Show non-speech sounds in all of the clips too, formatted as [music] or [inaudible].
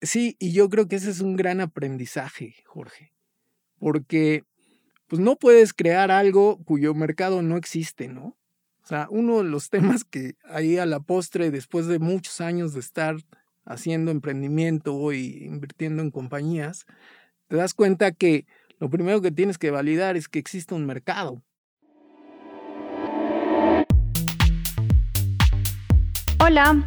Sí, y yo creo que ese es un gran aprendizaje, Jorge, porque pues no puedes crear algo cuyo mercado no existe, ¿no? O sea, uno de los temas que ahí a la postre, después de muchos años de estar haciendo emprendimiento y invirtiendo en compañías, te das cuenta que lo primero que tienes que validar es que existe un mercado. Hola,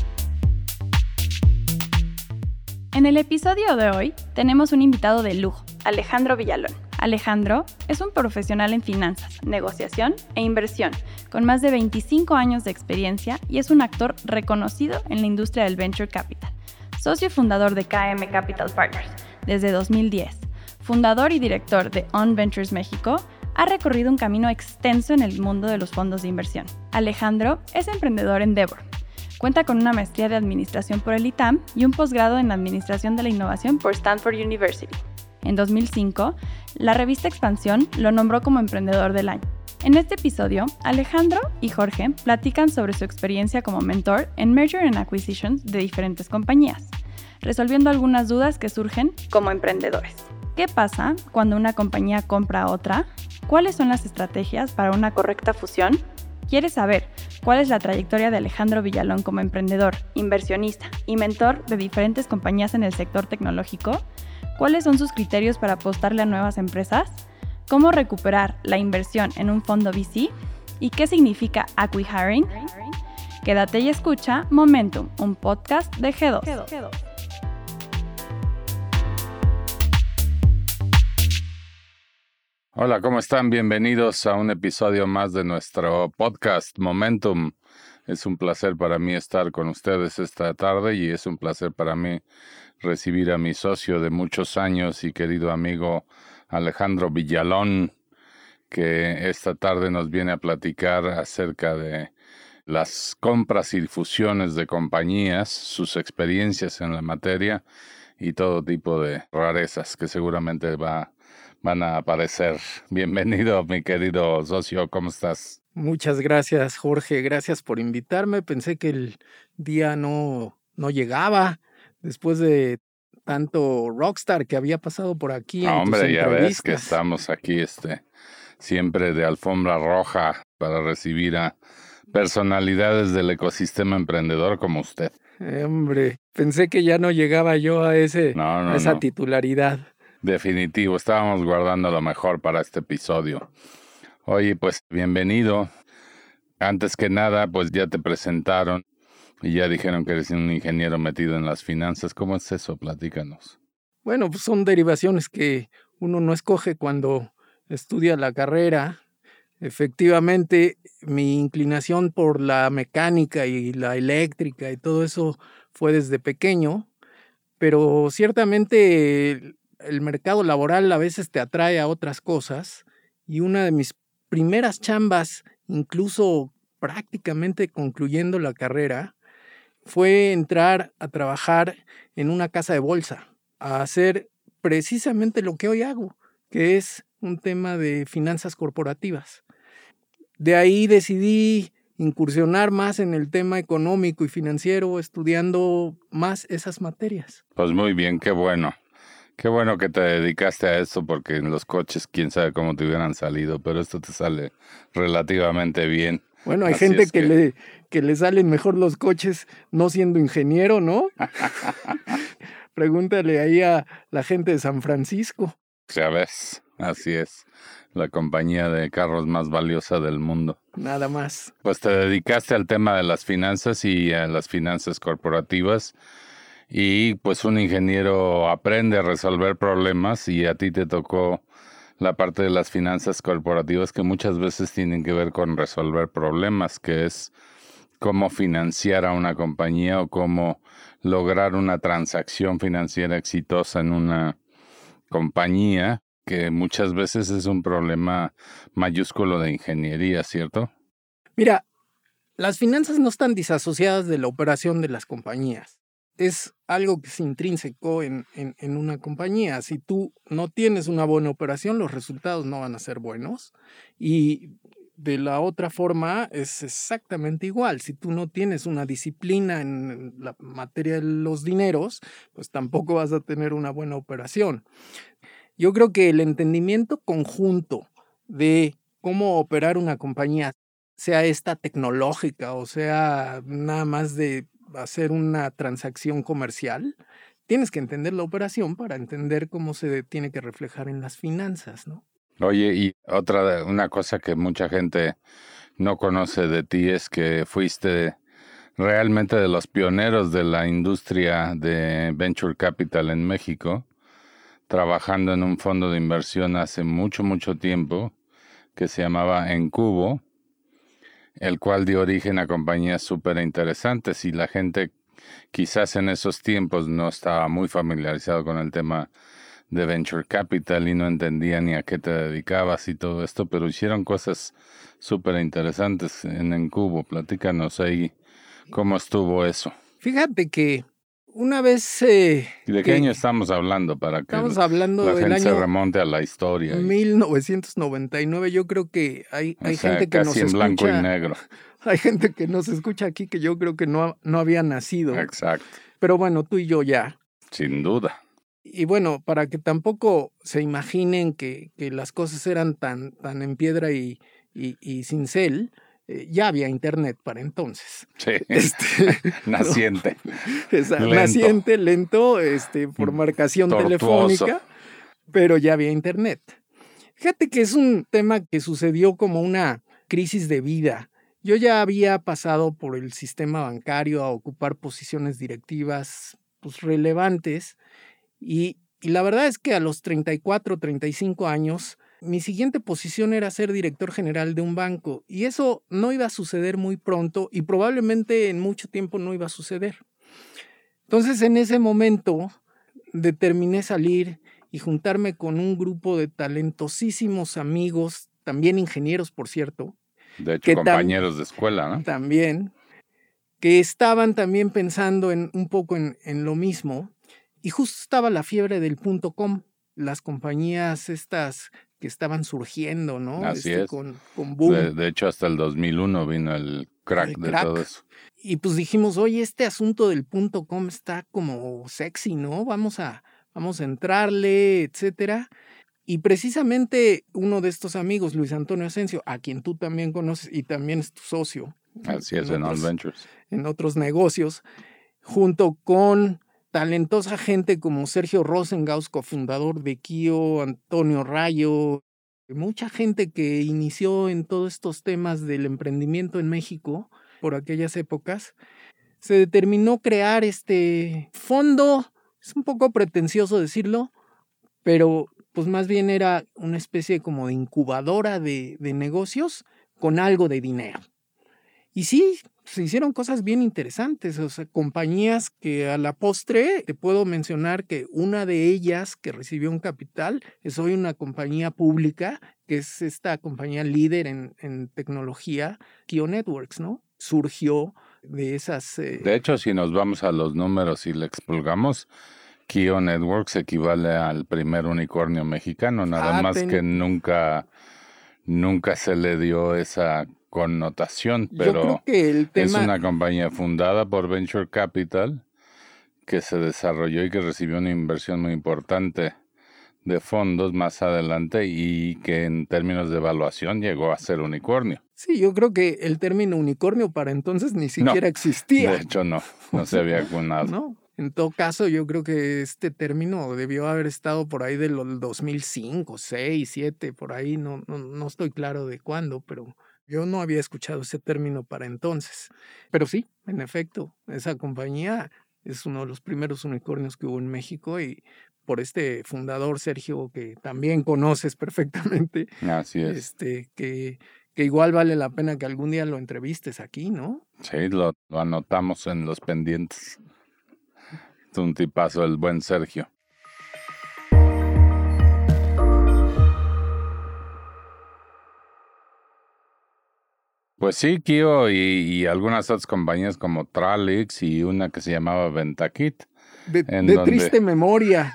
En el episodio de hoy tenemos un invitado de lujo, Alejandro Villalón. Alejandro es un profesional en finanzas, negociación e inversión, con más de 25 años de experiencia y es un actor reconocido en la industria del venture capital. Socio fundador de KM Capital Partners desde 2010, fundador y director de On Ventures México, ha recorrido un camino extenso en el mundo de los fondos de inversión. Alejandro es emprendedor en Devor, Cuenta con una maestría de Administración por el ITAM y un posgrado en Administración de la Innovación por Stanford University. En 2005, la revista Expansión lo nombró como Emprendedor del Año. En este episodio, Alejandro y Jorge platican sobre su experiencia como mentor en Merger and Acquisitions de diferentes compañías, resolviendo algunas dudas que surgen como emprendedores. ¿Qué pasa cuando una compañía compra a otra? ¿Cuáles son las estrategias para una correcta fusión? ¿Quieres saber cuál es la trayectoria de Alejandro Villalón como emprendedor, inversionista y mentor de diferentes compañías en el sector tecnológico? ¿Cuáles son sus criterios para apostarle a nuevas empresas? ¿Cómo recuperar la inversión en un fondo VC? ¿Y qué significa acquihiring? Quédate y escucha Momentum, un podcast de G2. Hola, ¿cómo están? Bienvenidos a un episodio más de nuestro podcast Momentum. Es un placer para mí estar con ustedes esta tarde y es un placer para mí recibir a mi socio de muchos años y querido amigo Alejandro Villalón, que esta tarde nos viene a platicar acerca de las compras y fusiones de compañías, sus experiencias en la materia y todo tipo de rarezas que seguramente va van a aparecer. Bienvenido, mi querido socio, ¿cómo estás? Muchas gracias, Jorge. Gracias por invitarme. Pensé que el día no, no llegaba después de tanto rockstar que había pasado por aquí. hombre, ya ves que estamos aquí, este, siempre de alfombra roja para recibir a personalidades del ecosistema emprendedor como usted. hombre, pensé que ya no llegaba yo a ese, a esa titularidad. Definitivo, estábamos guardando lo mejor para este episodio. Oye, pues bienvenido. Antes que nada, pues ya te presentaron y ya dijeron que eres un ingeniero metido en las finanzas. ¿Cómo es eso? Platícanos. Bueno, pues son derivaciones que uno no escoge cuando estudia la carrera. Efectivamente, mi inclinación por la mecánica y la eléctrica y todo eso fue desde pequeño, pero ciertamente el mercado laboral a veces te atrae a otras cosas y una de mis primeras chambas, incluso prácticamente concluyendo la carrera, fue entrar a trabajar en una casa de bolsa, a hacer precisamente lo que hoy hago, que es un tema de finanzas corporativas. De ahí decidí incursionar más en el tema económico y financiero, estudiando más esas materias. Pues muy bien, qué bueno. Qué bueno que te dedicaste a esto porque en los coches quién sabe cómo te hubieran salido, pero esto te sale relativamente bien. Bueno, hay gente que, le, que le salen mejor los coches no siendo ingeniero, ¿no? [laughs] Pregúntale ahí a la gente de San Francisco. Ya ves, así es. La compañía de carros más valiosa del mundo. Nada más. Pues te dedicaste al tema de las finanzas y a las finanzas corporativas y pues un ingeniero aprende a resolver problemas y a ti te tocó la parte de las finanzas corporativas que muchas veces tienen que ver con resolver problemas, que es cómo financiar a una compañía o cómo lograr una transacción financiera exitosa en una compañía, que muchas veces es un problema mayúsculo de ingeniería, ¿cierto? Mira, las finanzas no están disasociadas de la operación de las compañías. Es algo que es intrínseco en, en, una compañía. Si tú no tienes una buena operación, los resultados no van a ser buenos. Y de la otra forma es exactamente igual. Si tú no tienes una disciplina en la materia de los dineros, pues tampoco vas a tener una buena operación. Yo creo que el entendimiento conjunto de cómo operar una compañía, sea esta tecnológica o sea nada más de hacer una transacción comercial, tienes que entender la operación para entender cómo se tiene que reflejar en las finanzas, ¿no? Oye, y otra, una cosa que mucha gente no conoce de ti es que fuiste realmente de los pioneros de la industria de venture capital en México, trabajando en un fondo de inversión hace mucho, mucho tiempo que se llamaba Encubo, el cual dio origen a compañías súper interesantes y la gente quizás en esos tiempos no estaba muy familiarizado con el tema de Venture Capital y no entendía ni a qué te dedicabas y todo esto, pero hicieron cosas súper interesantes en Encubo. Platícanos ahí cómo estuvo eso. Fíjate que una vez... Eh, ¿Y de qué año estamos hablando para que estamos hablando la del gente se año remonte a la historia? 1999, yo creo que hay, hay sea, gente que casi nos en escucha... blanco y negro. [laughs] Hay gente que nos escucha aquí que yo creo que no, no había nacido. Exacto, Pero bueno, tú y yo ya. sin duda. Y bueno, para que tampoco se imaginen que, que las cosas eran tan, tan en piedra y, y, y cincel, eh, ya había internet para entonces. Sí, [laughs] Este, [laughs] naciente. [laughs] esa- Lento. naciente, lento, este, por marcación Tortuoso. telefónica, pero ya había internet. Fíjate que es un tema que sucedió como una crisis de vida. Yo ya había pasado por el sistema bancario a ocupar posiciones directivas pues, relevantes y, y la verdad es que a los 34, 35 años, mi siguiente posición era ser director general de un banco y eso no iba a suceder muy pronto y probablemente en mucho tiempo no iba a suceder. Entonces en ese momento determiné salir y juntarme con un grupo de talentosísimos amigos, también ingenieros por cierto, De hecho, compañeros de escuela, ¿no? también, que estaban también pensando en un poco en, en lo mismo. Y justo estaba la fiebre del punto com, las compañías estas que estaban surgiendo, ¿no? Así Este, es. Con, con boom. De, de hecho, hasta el 2001 vino el crack El de todo eso. Y pues dijimos, oye, este asunto del punto com está como sexy, ¿no? Vamos a, vamos a entrarle, etcétera. Y precisamente uno de estos amigos, Luis Antonio Asensio, a quien tú también conoces y también es tu socio. Así es, en All otros- Ventures. en otros negocios, junto con talentosa gente como Sergio Rosengaus, cofundador de Kio, Antonio Rayo, mucha gente que inició en todos estos temas del emprendimiento en México por aquellas épocas, se determinó crear este fondo, es un poco pretencioso decirlo, pero pues más bien era una especie como de incubadora de, de negocios con algo de dinero. Y sí, se hicieron cosas bien interesantes, o sea, compañías que a la postre te puedo mencionar que una de ellas que recibió un capital es hoy una compañía pública, que es esta compañía líder en, en tecnología, Kio Networks, ¿no? Surgió de esas... eh, De hecho, si nos vamos a los números y le expulgamos, Kio Networks equivale al primer unicornio mexicano, nada Ah, más ten- que nunca, nunca se le dio esa connotación, creo pero que el es una compañía fundada por Venture Capital que se desarrolló y que recibió una inversión muy importante de fondos más adelante y que en términos de evaluación llegó a ser unicornio. Sí, yo creo que el término unicornio para entonces ni siquiera existía. De hecho, no, no se había acunado. [laughs] ¿no? En todo caso, yo creo que este término debió haber estado por ahí del 2005, 6, 7, por ahí, no, no, no estoy claro de cuándo, pero yo no había escuchado ese término para entonces. Pero sí, en efecto, esa compañía es uno de los primeros unicornios que hubo en México y por este fundador, Sergio, que también conoces [laughs] perfectamente, Así es. este, que, que igual vale la pena que algún día lo entrevistes aquí, ¿no? Sí, lo, lo anotamos en los pendientes. Es un tipazo el buen Sergio. Pues sí, Kio y, algunas otras compañías como Tralix y una que se llamaba Ventakit. De, triste memoria.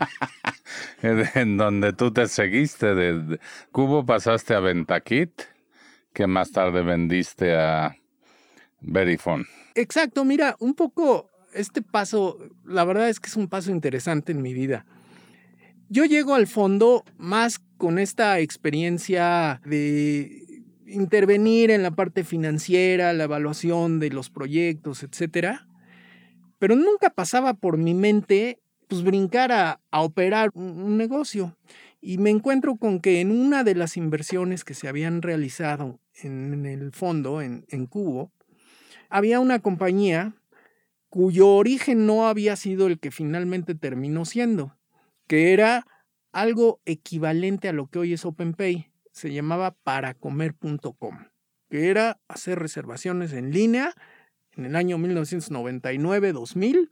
[laughs] [laughs] en donde tú te seguiste de, Cubo, pasaste a Ventakit, que más tarde vendiste a Verifone. Exacto, mira, un poco este paso, la verdad es que es un paso interesante en mi vida. Yo llego al fondo más con esta experiencia de intervenir en la parte financiera, la evaluación de los proyectos, etcétera, pero nunca pasaba por mi mente pues brincar a, operar un, negocio. Y me encuentro con que en una de las inversiones que se habían realizado en, el fondo, en, en Cubo, había una compañía cuyo origen no había sido el que finalmente terminó siendo, que era algo equivalente a lo que hoy es OpenPay. Se llamaba paracomer.com, que era hacer reservaciones en línea en el año 1999-2000.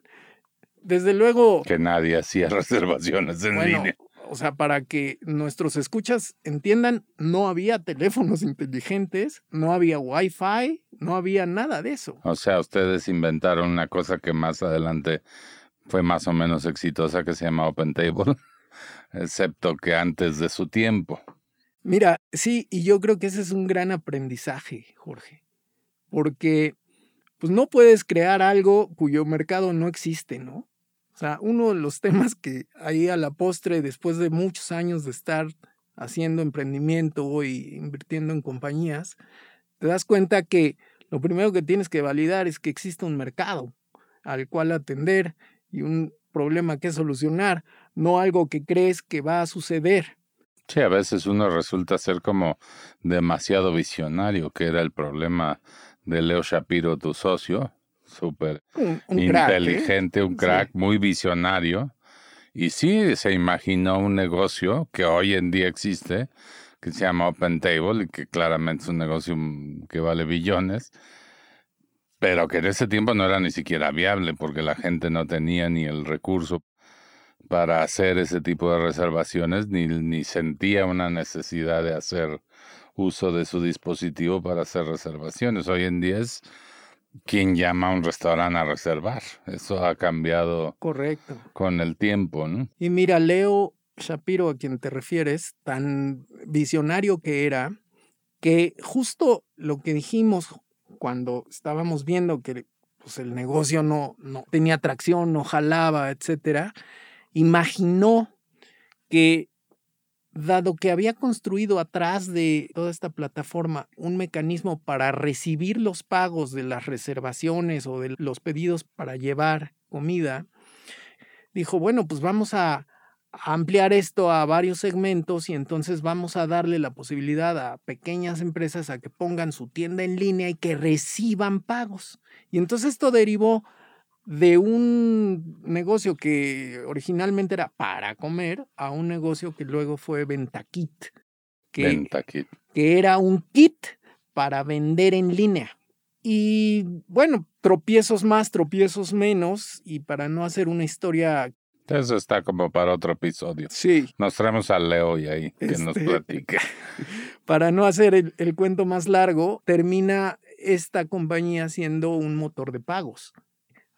Desde luego... Que nadie hacía [laughs] reservaciones en línea. O sea, para que nuestros escuchas entiendan, no había teléfonos [laughs] inteligentes, no había wifi, no había nada de eso. O sea, ustedes inventaron una cosa que más adelante fue más o menos exitosa que se llama OpenTable, [laughs] excepto que antes de su tiempo. Mira, sí, y yo creo que ese es un gran aprendizaje, Jorge, porque pues no puedes crear algo cuyo mercado no existe, ¿no? O sea, uno de los [laughs] temas que ahí a la postre, después de muchos años de estar haciendo emprendimiento y invirtiendo en compañías, te das cuenta que lo primero que tienes que validar es que existe un mercado al cual atender y un problema que solucionar, no algo que crees que va a suceder. Sí, a veces uno resulta ser como demasiado visionario, que era el problema de Leo Shapiro, tu socio, súper ¿eh? inteligente, un crack, muy visionario. Y sí se imaginó un negocio que hoy en día existe, que se llama Open Table, y que claramente es un negocio que vale billones, pero que en ese tiempo no era ni siquiera viable porque la gente no tenía ni el recurso para hacer ese tipo de reservaciones, ni, ni sentía una necesidad de hacer uso de su dispositivo para hacer reservaciones. Hoy en día es quien llama a un restaurante a reservar. Eso ha cambiado Correcto. con el tiempo, ¿no? Y mira, Leo Shapiro, a quien te refieres, tan visionario que era, que justo lo que dijimos cuando estábamos viendo que pues, el negocio no, no tenía tracción, no jalaba, etcétera, imaginó que dado que había construido atrás de toda esta plataforma un mecanismo para recibir los pagos de las reservaciones o de los pedidos para llevar comida, dijo, bueno, pues vamos a ampliar esto a varios segmentos y entonces vamos a darle la posibilidad a pequeñas empresas a que pongan su tienda en línea y que reciban pagos. Y entonces esto derivó de un negocio que originalmente era para comer a un negocio que luego fue Ventakit. Que, que era un kit para vender en línea. Y bueno, tropiezos más, tropiezos menos, y para no hacer una historia... Eso está como para otro episodio. Sí. Nos traemos a Leo y ahí que nos este, platique. [laughs] Para no hacer el, el cuento más largo, termina esta compañía siendo un motor de pagos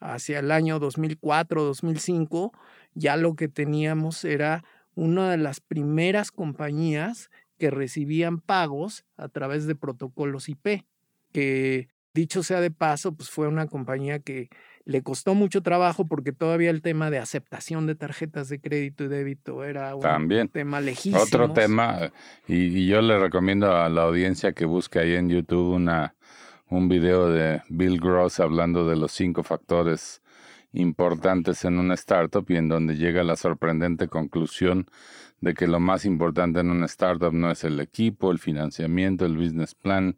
hacia el año 2004-2005, ya lo que teníamos era una de las primeras compañías que recibían pagos a través de protocolos IP, que dicho sea de paso, pues fue una compañía que le costó mucho trabajo porque todavía el tema de aceptación de tarjetas de crédito y débito era un tema lejísimo. Otro tema, y, y, yo le recomiendo a la audiencia que busque ahí en YouTube una, un video de Bill Gross hablando de los cinco factores importantes en una startup y en donde llega la sorprendente conclusión de que lo más importante en una startup no es el equipo, el financiamiento, el business plan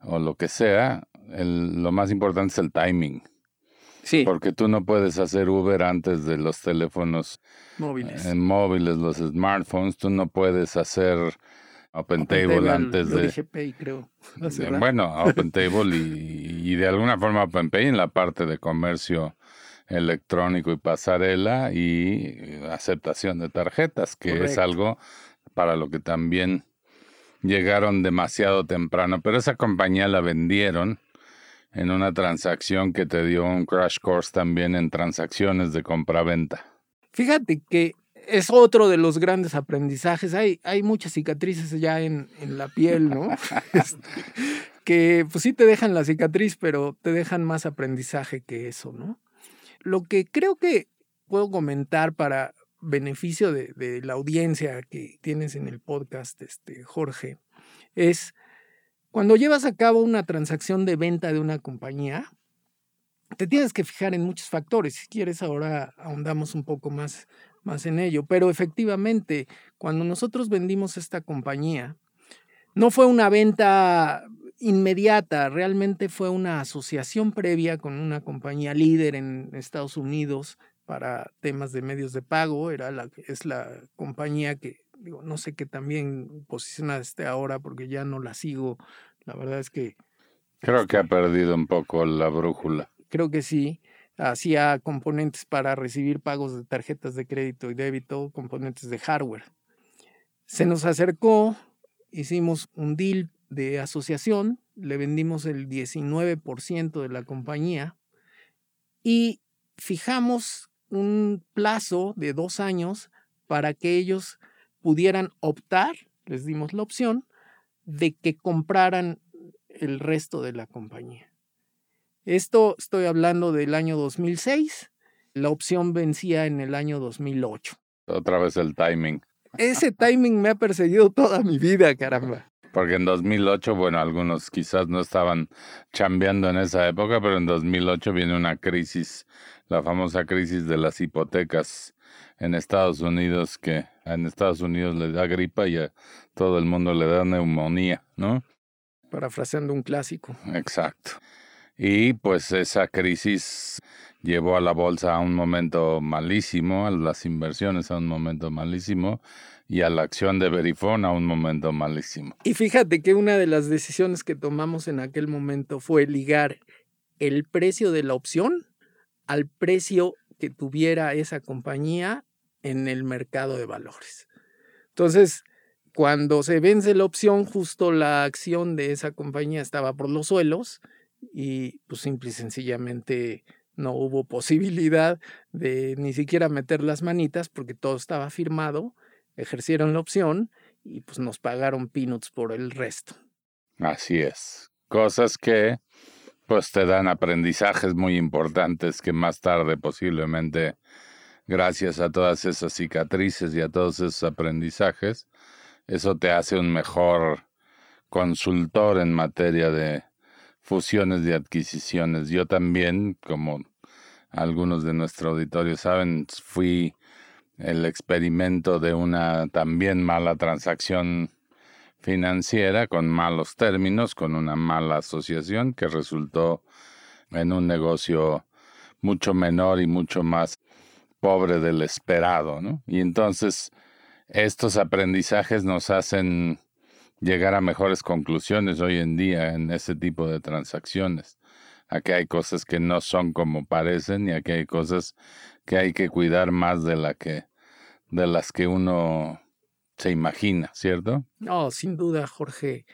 o lo que sea, lo más importante es el timing. Sí. Porque tú no puedes hacer Uber antes de los teléfonos móviles, eh, móviles los smartphones, tú no puedes hacer OpenTable antes de... Pay, creo. [laughs] Bueno, OpenTable [laughs] y, y de alguna forma OpenPay en la parte de comercio electrónico y pasarela y aceptación de tarjetas, que es algo para lo que también llegaron demasiado temprano, pero esa compañía la vendieron en una transacción que te dio un crash course también en transacciones de compra-venta. Fíjate que es otro de los grandes aprendizajes. Hay, hay muchas cicatrices ya en, en la piel, ¿no? [laughs] [laughs] Este, que pues sí te dejan la cicatriz, pero te dejan más aprendizaje que eso, ¿no? Lo que creo que puedo comentar para beneficio de, de la audiencia que tienes en el podcast, este, Jorge, es cuando llevas a cabo una transacción de venta de una compañía, te tienes que fijar en muchos factores. Si quieres, ahora ahondamos un poco más, más en ello. Pero efectivamente, cuando nosotros vendimos esta compañía, no fue una venta inmediata, realmente fue una asociación previa con una compañía líder en Estados Unidos para temas de medios de pago, era la, es la compañía que digo, no sé qué también posiciona este ahora porque ya no la sigo, la verdad es que... Creo que ha perdido un poco la brújula. Creo que sí, hacía componentes para recibir pagos de tarjetas de crédito y débito, componentes de hardware. Se nos acercó, hicimos un deal de asociación, le vendimos el 19% de la compañía y fijamos un plazo de dos años para que ellos pudieran optar, les dimos la opción, de que compraran el resto de la compañía. Esto estoy hablando del año 2006, la opción vencía en el año 2008. Otra vez el timing. Ese timing me ha perseguido toda mi vida, caramba. Porque en 2008, bueno, algunos quizás no estaban chambeando en esa época, pero en 2008 viene una crisis, la famosa crisis de las hipotecas en Estados Unidos, que en Estados Unidos le da gripa y a todo el mundo le da neumonía, ¿no? Parafraseando un clásico. Exacto. Y pues esa crisis llevó a la bolsa a un momento malísimo, a las inversiones a un momento malísimo y a la acción de Verifone a un momento malísimo. Y fíjate que una de las decisiones que tomamos en aquel momento fue ligar el precio de la opción al precio que tuviera esa compañía en el mercado de valores. Entonces, cuando se vence la opción, justo la acción de esa compañía estaba por los suelos y pues simple y sencillamente no hubo posibilidad de ni siquiera meter las manitas porque todo estaba firmado ejercieron la opción y pues nos pagaron peanuts por el resto. Así es. Cosas que pues te dan aprendizajes muy importantes que más tarde posiblemente gracias a todas esas cicatrices y a todos esos aprendizajes, eso te hace un mejor consultor en materia de fusiones y adquisiciones. Yo también, como algunos de nuestro auditorio saben, fui el experimento de una también mala transacción financiera con malos términos, con una mala asociación que resultó en un negocio mucho menor y mucho más pobre del esperado, ¿no? Y entonces estos aprendizajes nos hacen llegar a mejores conclusiones hoy en día en ese tipo de transacciones. Aquí hay cosas que no son como parecen y aquí hay cosas que hay que cuidar más de la que de las que uno se imagina, ¿cierto? No, sin duda, Jorge.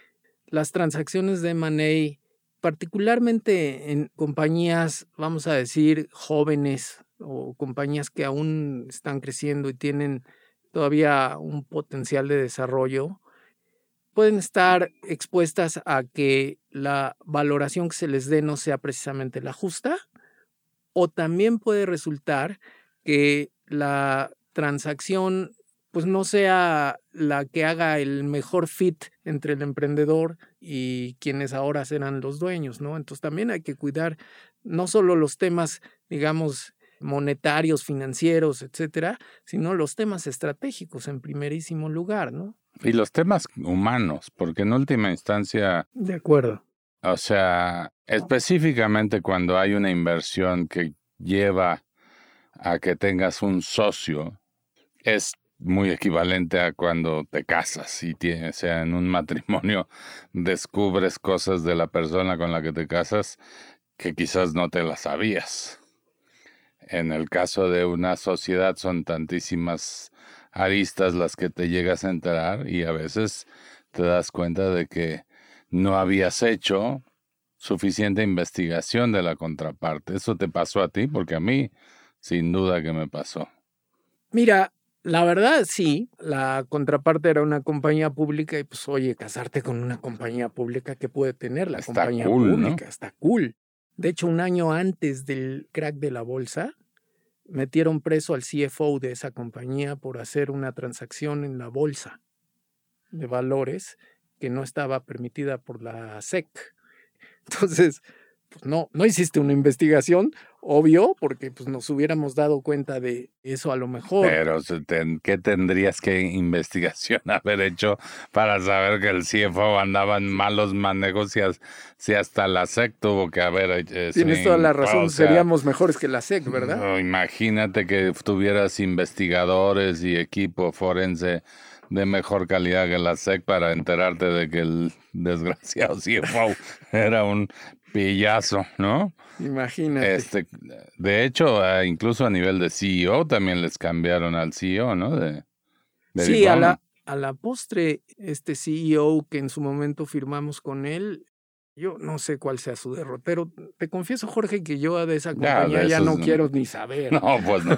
Las transacciones de Money, particularmente en compañías, vamos a decir, jóvenes o compañías que aún están creciendo y tienen todavía un potencial de desarrollo, pueden estar expuestas a que la valoración que se les dé no sea precisamente la justa, o también puede resultar que la transacción pues no sea la que haga el mejor fit entre el emprendedor y quienes ahora serán los dueños, ¿no? Entonces también hay que cuidar no solo los temas, digamos, monetarios, financieros, etcétera, sino los temas estratégicos en primerísimo lugar, ¿no? Y los temas humanos, porque en última instancia. De acuerdo. O sea, específicamente cuando hay una inversión que lleva a que tengas un socio es muy equivalente a cuando te casas y tienes, o sea, en un matrimonio [laughs] descubres cosas de la persona con la que te casas que quizás no te las sabías. En el caso de una sociedad son tantísimas aristas las que te llegas a enterar y a veces te das cuenta de que no habías hecho suficiente investigación de la contraparte. ¿Eso te pasó a ti? Porque a mí, sin duda que me pasó. Mira, la verdad sí, la contraparte era una compañía pública y pues oye, casarte con una compañía pública que puede tener la compañía pública, está cool. De hecho, un año antes del crack de la bolsa, metieron preso al CFO de esa compañía por hacer una transacción en la bolsa de valores que no estaba permitida por la SEC. Entonces, pues no, no hiciste una investigación, obvio, porque pues nos hubiéramos dado cuenta de eso a lo mejor. Pero, ¿qué tendrías que investigación [laughs] haber hecho para saber que el CFO andaba en malos manejos si hasta la SEC tuvo que haber hecho Tienes toda la razón, seríamos mejores que la SEC, ¿verdad? imagínate que tuvieras investigadores y equipo forense de mejor calidad que la SEC para enterarte de que el desgraciado [laughs] CFO era un pillazo, ¿no? Imagínate. Este, de hecho, incluso a nivel de CEO también les cambiaron al CEO, ¿no? De, sí, a la, a la postre, este CEO que en su momento firmamos con él, yo no sé cuál sea su derrotero. Te confieso, Jorge, que yo de esa compañía ya, no quiero ni [laughs] saber. No, pues no.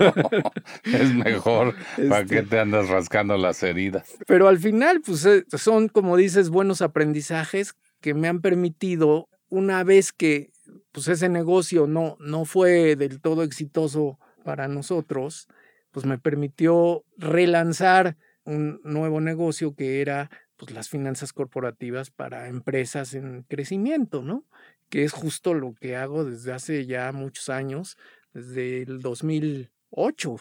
es mejor. ¿Para qué este te andas rascando las heridas? Pero al final, pues eh, son, como dices, buenos aprendizajes que me han permitido, una vez que pues ese negocio no, no fue del todo exitoso para nosotros, pues me permitió relanzar un nuevo negocio que era pues, las finanzas corporativas para empresas en crecimiento, ¿no? Que es justo lo que hago desde hace ya muchos años, desde el 2008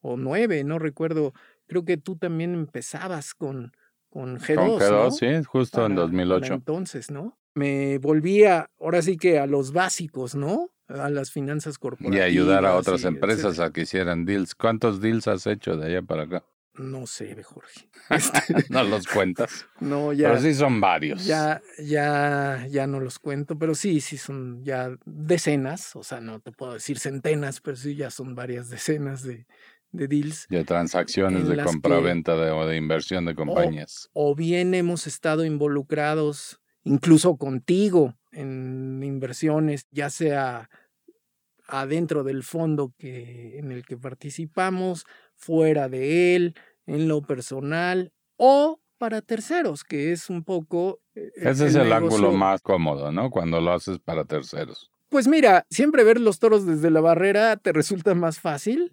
o 9, no recuerdo. Creo que tú también empezabas con, con G2. Con G2, sí, justo en 2008. Entonces, ¿no? Me volvía, ahora sí que a los básicos, ¿no? A las finanzas corporativas. Y ayudar a otras empresas a que hicieran deals. ¿Cuántos deals has hecho de allá para acá? No sé, Jorge. [laughs] Este, no los cuentas. [laughs] No, ya. Pero sí son varios. Ya, ya, ya no los cuento, pero sí, sí son ya decenas. O sea, no te puedo decir centenas, pero sí ya son varias decenas de, de deals. De transacciones de compra-venta o de inversión de compañías. o bien hemos estado involucrados, incluso contigo, en inversiones, ya sea adentro del fondo que, en el que participamos, fuera de él, en lo personal o para terceros, que es un poco... Eh, Ese es el ángulo más cómodo, ¿no? Cuando lo haces para terceros. Pues mira, siempre ver los toros desde la barrera te resulta más fácil,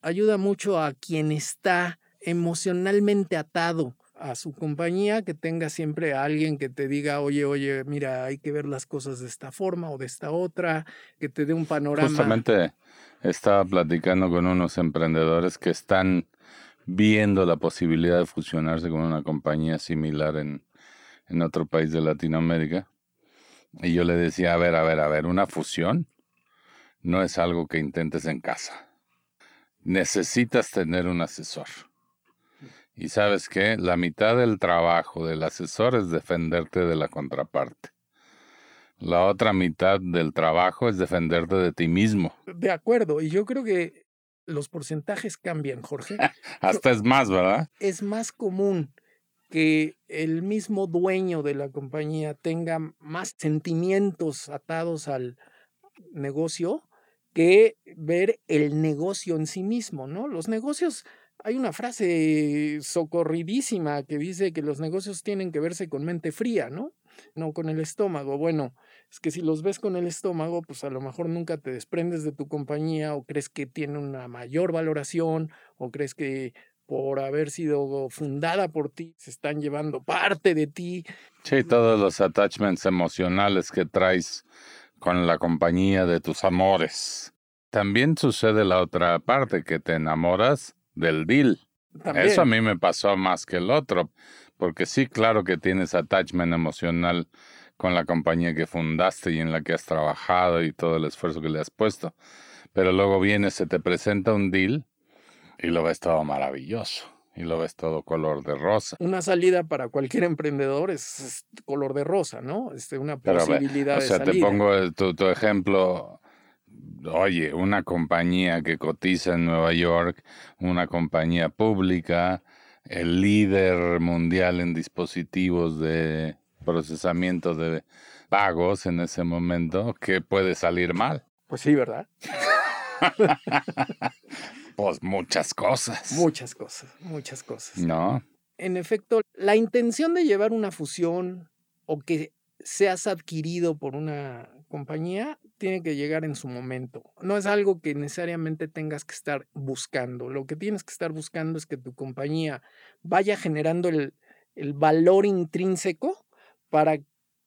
ayuda mucho a quien está emocionalmente atado a su compañía, que tenga siempre a alguien que te diga, oye, oye, mira, hay que ver las cosas de esta forma o de esta otra, que te dé un panorama. Justamente estaba platicando con unos emprendedores que están viendo la posibilidad de fusionarse con una compañía similar en, en otro país de Latinoamérica. Y yo le decía, a ver, a ver, a ver, una fusión no es algo que intentes en casa. Necesitas tener un asesor y sabes qué, la mitad del trabajo del asesor es defenderte de la contraparte. La otra mitad del trabajo es defenderte de ti mismo. De acuerdo, y yo creo que los porcentajes cambian, Jorge. [laughs] Hasta es más, ¿verdad? Es más común que el mismo dueño de la compañía tenga más sentimientos atados al negocio que ver el negocio en sí mismo, ¿no? Los negocios hay una frase socorridísima que dice que los negocios tienen que verse con mente fría, ¿no? No con el estómago. Bueno, es que si los ves con el estómago, pues a lo mejor nunca te desprendes de tu compañía o crees que tiene una mayor valoración o crees que por haber sido fundada por ti, se están llevando parte de ti. Sí, todos los attachments emocionales que traes con la compañía de tus amores. También sucede la otra parte, que te enamoras del deal. Eso a mí me pasó más que el otro, porque sí, claro que tienes attachment emocional con la compañía que fundaste y en la que has trabajado y todo el esfuerzo que le has puesto. Pero luego viene, se te presenta un deal y lo ves todo maravilloso y lo ves todo color de rosa. Una salida para cualquier emprendedor es, color de rosa, ¿no? Este, una posibilidad o sea, te pongo tu, tu ejemplo oye, una compañía que cotiza en Nueva York, una compañía pública, el líder mundial en dispositivos de procesamiento de pagos en ese momento, que puede salir mal. Pues sí, ¿verdad? [laughs] pues muchas cosas. Muchas cosas, muchas cosas. No. En efecto, la intención de llevar una fusión o que seas adquirido por una compañía tiene que llegar en su momento. No es algo que necesariamente tengas que estar buscando. Lo que tienes que estar buscando es que tu compañía vaya generando el, el valor intrínseco para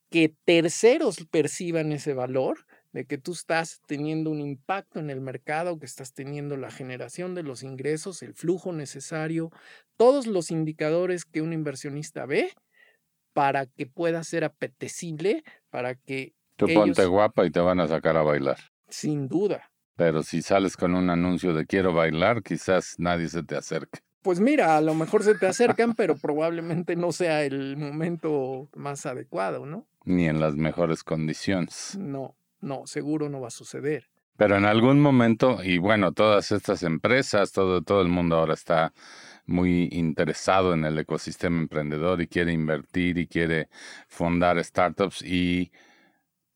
que terceros perciban ese valor de que tú estás teniendo un impacto en el mercado, que estás teniendo la generación de los ingresos, el flujo necesario, todos los indicadores que un inversionista ve para que pueda ser apetecible, para que... Tú ponte guapa y te van a sacar a bailar. Sin duda. Pero si sales con un anuncio de quiero bailar, quizás nadie se te acerque. Pues mira, a lo mejor se te acercan, pero probablemente no sea el momento más adecuado, ¿no? Ni en las mejores condiciones. No, no, seguro no va a suceder. Pero en algún momento, y bueno, todas estas empresas, todo, todo el mundo ahora está muy interesado en el ecosistema emprendedor y quiere invertir y quiere fundar startups y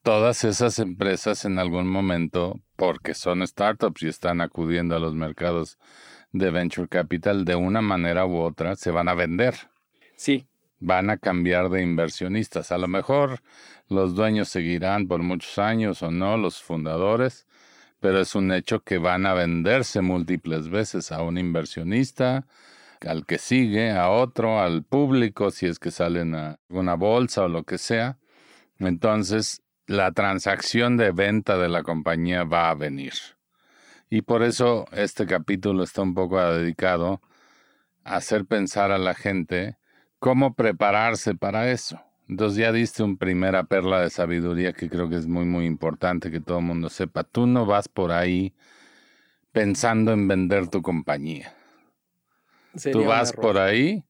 todas esas empresas en algún momento, porque son startups y están acudiendo a los mercados de venture capital de una manera u otra, se van a vender. Sí. Van a cambiar de inversionistas. A lo mejor los dueños seguirán por muchos años o no, los fundadores, pero es un hecho que van a venderse múltiples veces a un inversionista, al que sigue, a otro, al público, si es que salen a una bolsa o lo que sea. Entonces, la transacción de venta de la compañía va a venir. Y por eso este capítulo está un poco dedicado a hacer pensar a la gente cómo prepararse para eso. Entonces ya diste una primera perla de sabiduría que creo que es muy, muy importante que todo el mundo sepa. Tú no vas por ahí pensando en vender tu compañía. Tú vas por ahí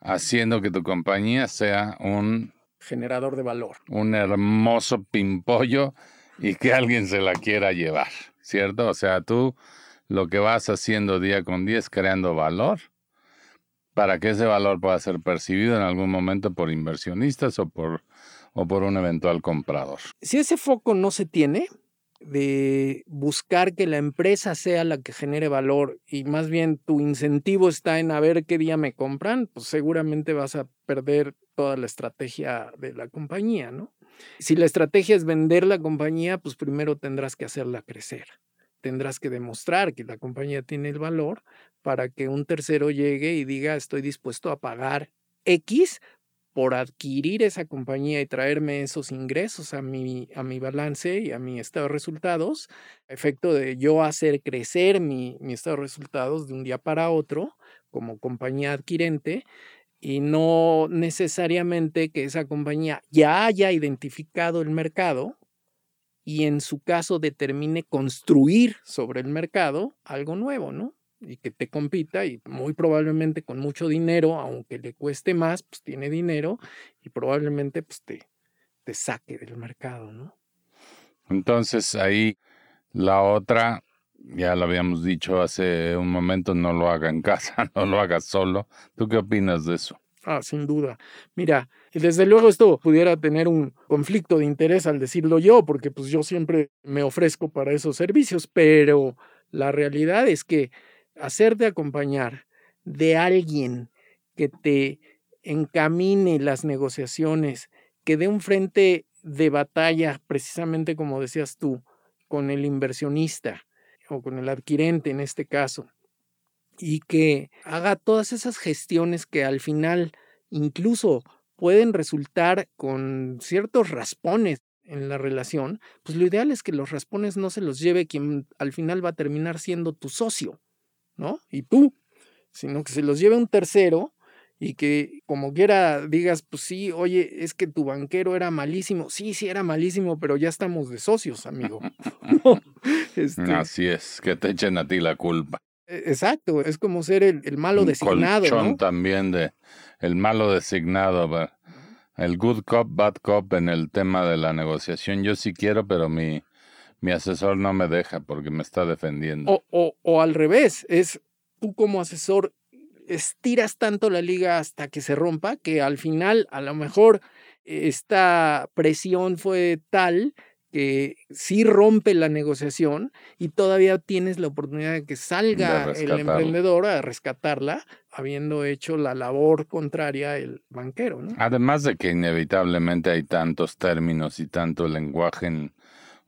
haciendo que tu compañía sea un generador de valor. Un hermoso pimpollo y que alguien se la quiera llevar, ¿cierto? O sea, tú lo que vas haciendo día con día es creando valor para que ese valor pueda ser percibido en algún momento por inversionistas o por, o por un eventual comprador. Si ese foco no se tiene, de buscar que la empresa sea la que genere valor y más bien tu incentivo está en a ver qué día me compran, pues seguramente vas a perder toda la estrategia de la compañía, ¿no? Si la estrategia es vender la compañía, pues primero tendrás que hacerla crecer. Tendrás que demostrar que la compañía tiene el valor para que un tercero llegue y diga estoy dispuesto a pagar X por adquirir esa compañía y traerme esos ingresos a mi, a mi balance y a mi estado de resultados, efecto de yo hacer crecer mi, mi estado de resultados de un día para otro como compañía adquirente y no necesariamente que esa compañía ya haya identificado el mercado y en su caso determine construir sobre el mercado algo nuevo, ¿no? y que te compita y muy probablemente con mucho dinero, aunque le cueste más, pues tiene dinero y probablemente pues te, te saque del mercado, ¿no? Entonces ahí la otra, ya lo habíamos dicho hace un momento, no lo haga en casa, [laughs] no lo haga solo. ¿Tú qué opinas de eso? Ah, sin duda. Mira, desde luego esto pudiera tener un conflicto de interés al decirlo yo, porque pues yo siempre me ofrezco para esos servicios, pero la realidad es que hacerte acompañar de alguien que te encamine las negociaciones, que dé un frente de batalla, precisamente como decías tú, con el inversionista o con el adquirente en este caso, y que haga todas esas gestiones que al final incluso pueden resultar con ciertos raspones en la relación, pues lo ideal es que los raspones no se los lleve quien al final va a terminar siendo tu socio. ¿no? Y tú, sino que se los lleve un tercero y que como quiera digas, pues sí, oye, es que tu banquero era malísimo. Sí, sí, era malísimo, pero ya estamos de socios, amigo. [laughs] [laughs] Este Así es, que te echen a ti la culpa. E, exacto, es como ser el, malo designado. ¿no? también de el malo designado, el good cop, bad cop en el tema de la negociación. Yo sí quiero, pero mi, mi asesor no me deja porque me está defendiendo. O, o, o al revés, es tú como asesor estiras tanto la liga hasta que se rompa que al final a lo mejor esta presión fue tal que sí rompe la negociación y todavía tienes la oportunidad de que salga el emprendedor a rescatarla, habiendo hecho la labor contraria el banquero. ¿no? Además de que inevitablemente hay tantos términos y tanto lenguaje en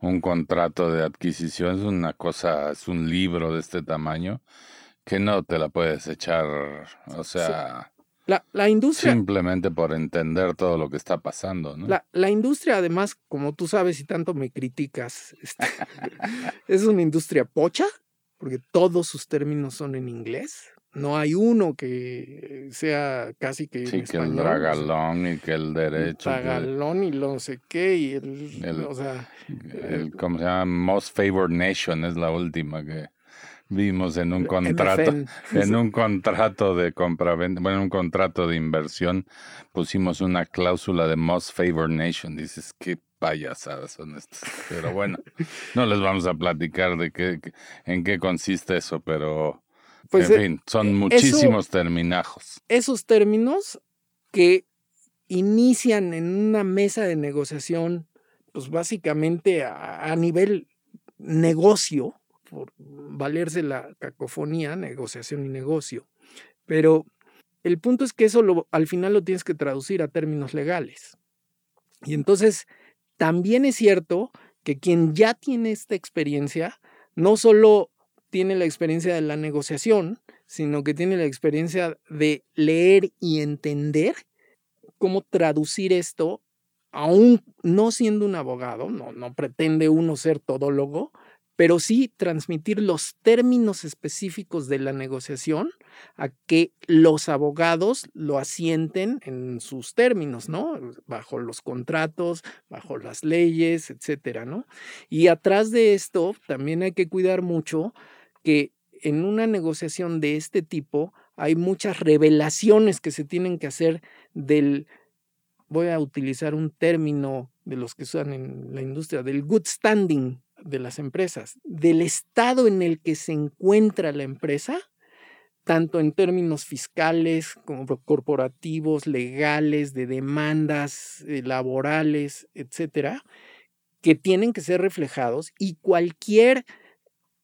un contrato de adquisición, es una cosa, es un libro de este tamaño que no te la puedes echar, o sea... La, industria. Simplemente por entender todo lo que está pasando, ¿no? La, la industria, además, como tú sabes y tanto me criticas, este, [laughs] es una industria pocha, porque todos sus términos son en inglés. No hay uno que sea casi que. Sí, que el dragalón y que el derecho. El dragalón y lo no sé qué, y el. o sea. El, ¿Cómo se llama? Most Favored Nation es la última que vimos en un contrato, [laughs] en un contrato de compra bueno, en un contrato de inversión, pusimos una cláusula de Most Favored Nation. Dices, qué payasadas son estas. Pero bueno, no les vamos a platicar de qué, en qué consiste eso, pero pues en eh, fin, son e, muchísimos terminajos. Esos términos que inician en una mesa de negociación, pues básicamente a nivel negocio, por valerse la cacofonía, negociación y negocio. Pero el punto es que eso al final lo tienes que traducir a términos legales. Y entonces también es cierto que quien ya tiene esta experiencia, no solo tiene la experiencia de la negociación, sino que tiene la experiencia de leer y entender cómo traducir esto, aún no siendo un abogado, no, no pretende uno ser todólogo, pero sí transmitir los términos específicos de la negociación a que los abogados lo asienten en sus términos, ¿no? Bajo los contratos, bajo las leyes, etcétera, ¿no? Y atrás de esto también hay que cuidar mucho que en una negociación de este tipo hay muchas revelaciones que se tienen que hacer del, voy a utilizar un término de los que usan en la industria, del good standing de las empresas, del estado en el que se encuentra la empresa, tanto en términos fiscales como corporativos, legales, de demandas eh, laborales, etcétera, que tienen que ser reflejados y cualquier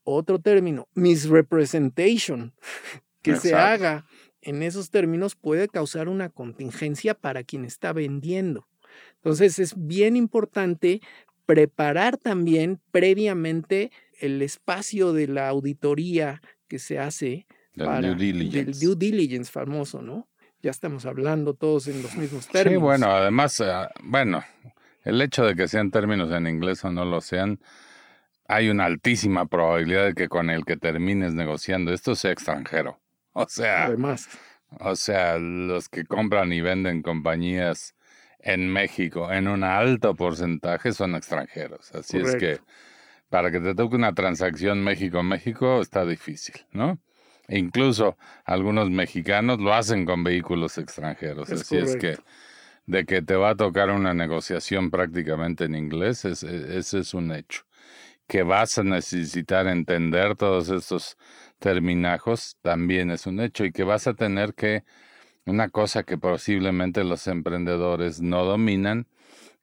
otro término, misrepresentation, [laughs] que se haga en esos términos puede causar una contingencia para quien está vendiendo. Entonces es bien importante preparar también previamente el espacio de la auditoría que se hace para due diligence. del due diligence famoso, ¿no? Ya estamos hablando todos en los mismos términos. Sí, bueno, además, eh, bueno, el hecho de que sean términos en inglés o no lo sean, hay una altísima probabilidad de que con el que termines negociando esto sea extranjero. [laughs] O sea, además, o sea, los que compran y venden compañías en México en un alto porcentaje son extranjeros. Así es que para que te toque una transacción México-México está difícil, ¿no? E incluso algunos mexicanos lo hacen con vehículos extranjeros. Así es que de que te va a tocar una negociación prácticamente en inglés, e, ese es un hecho. Que vas a necesitar entender todos estos terminajos también es un hecho y que vas a tener que una cosa que posiblemente los emprendedores no dominan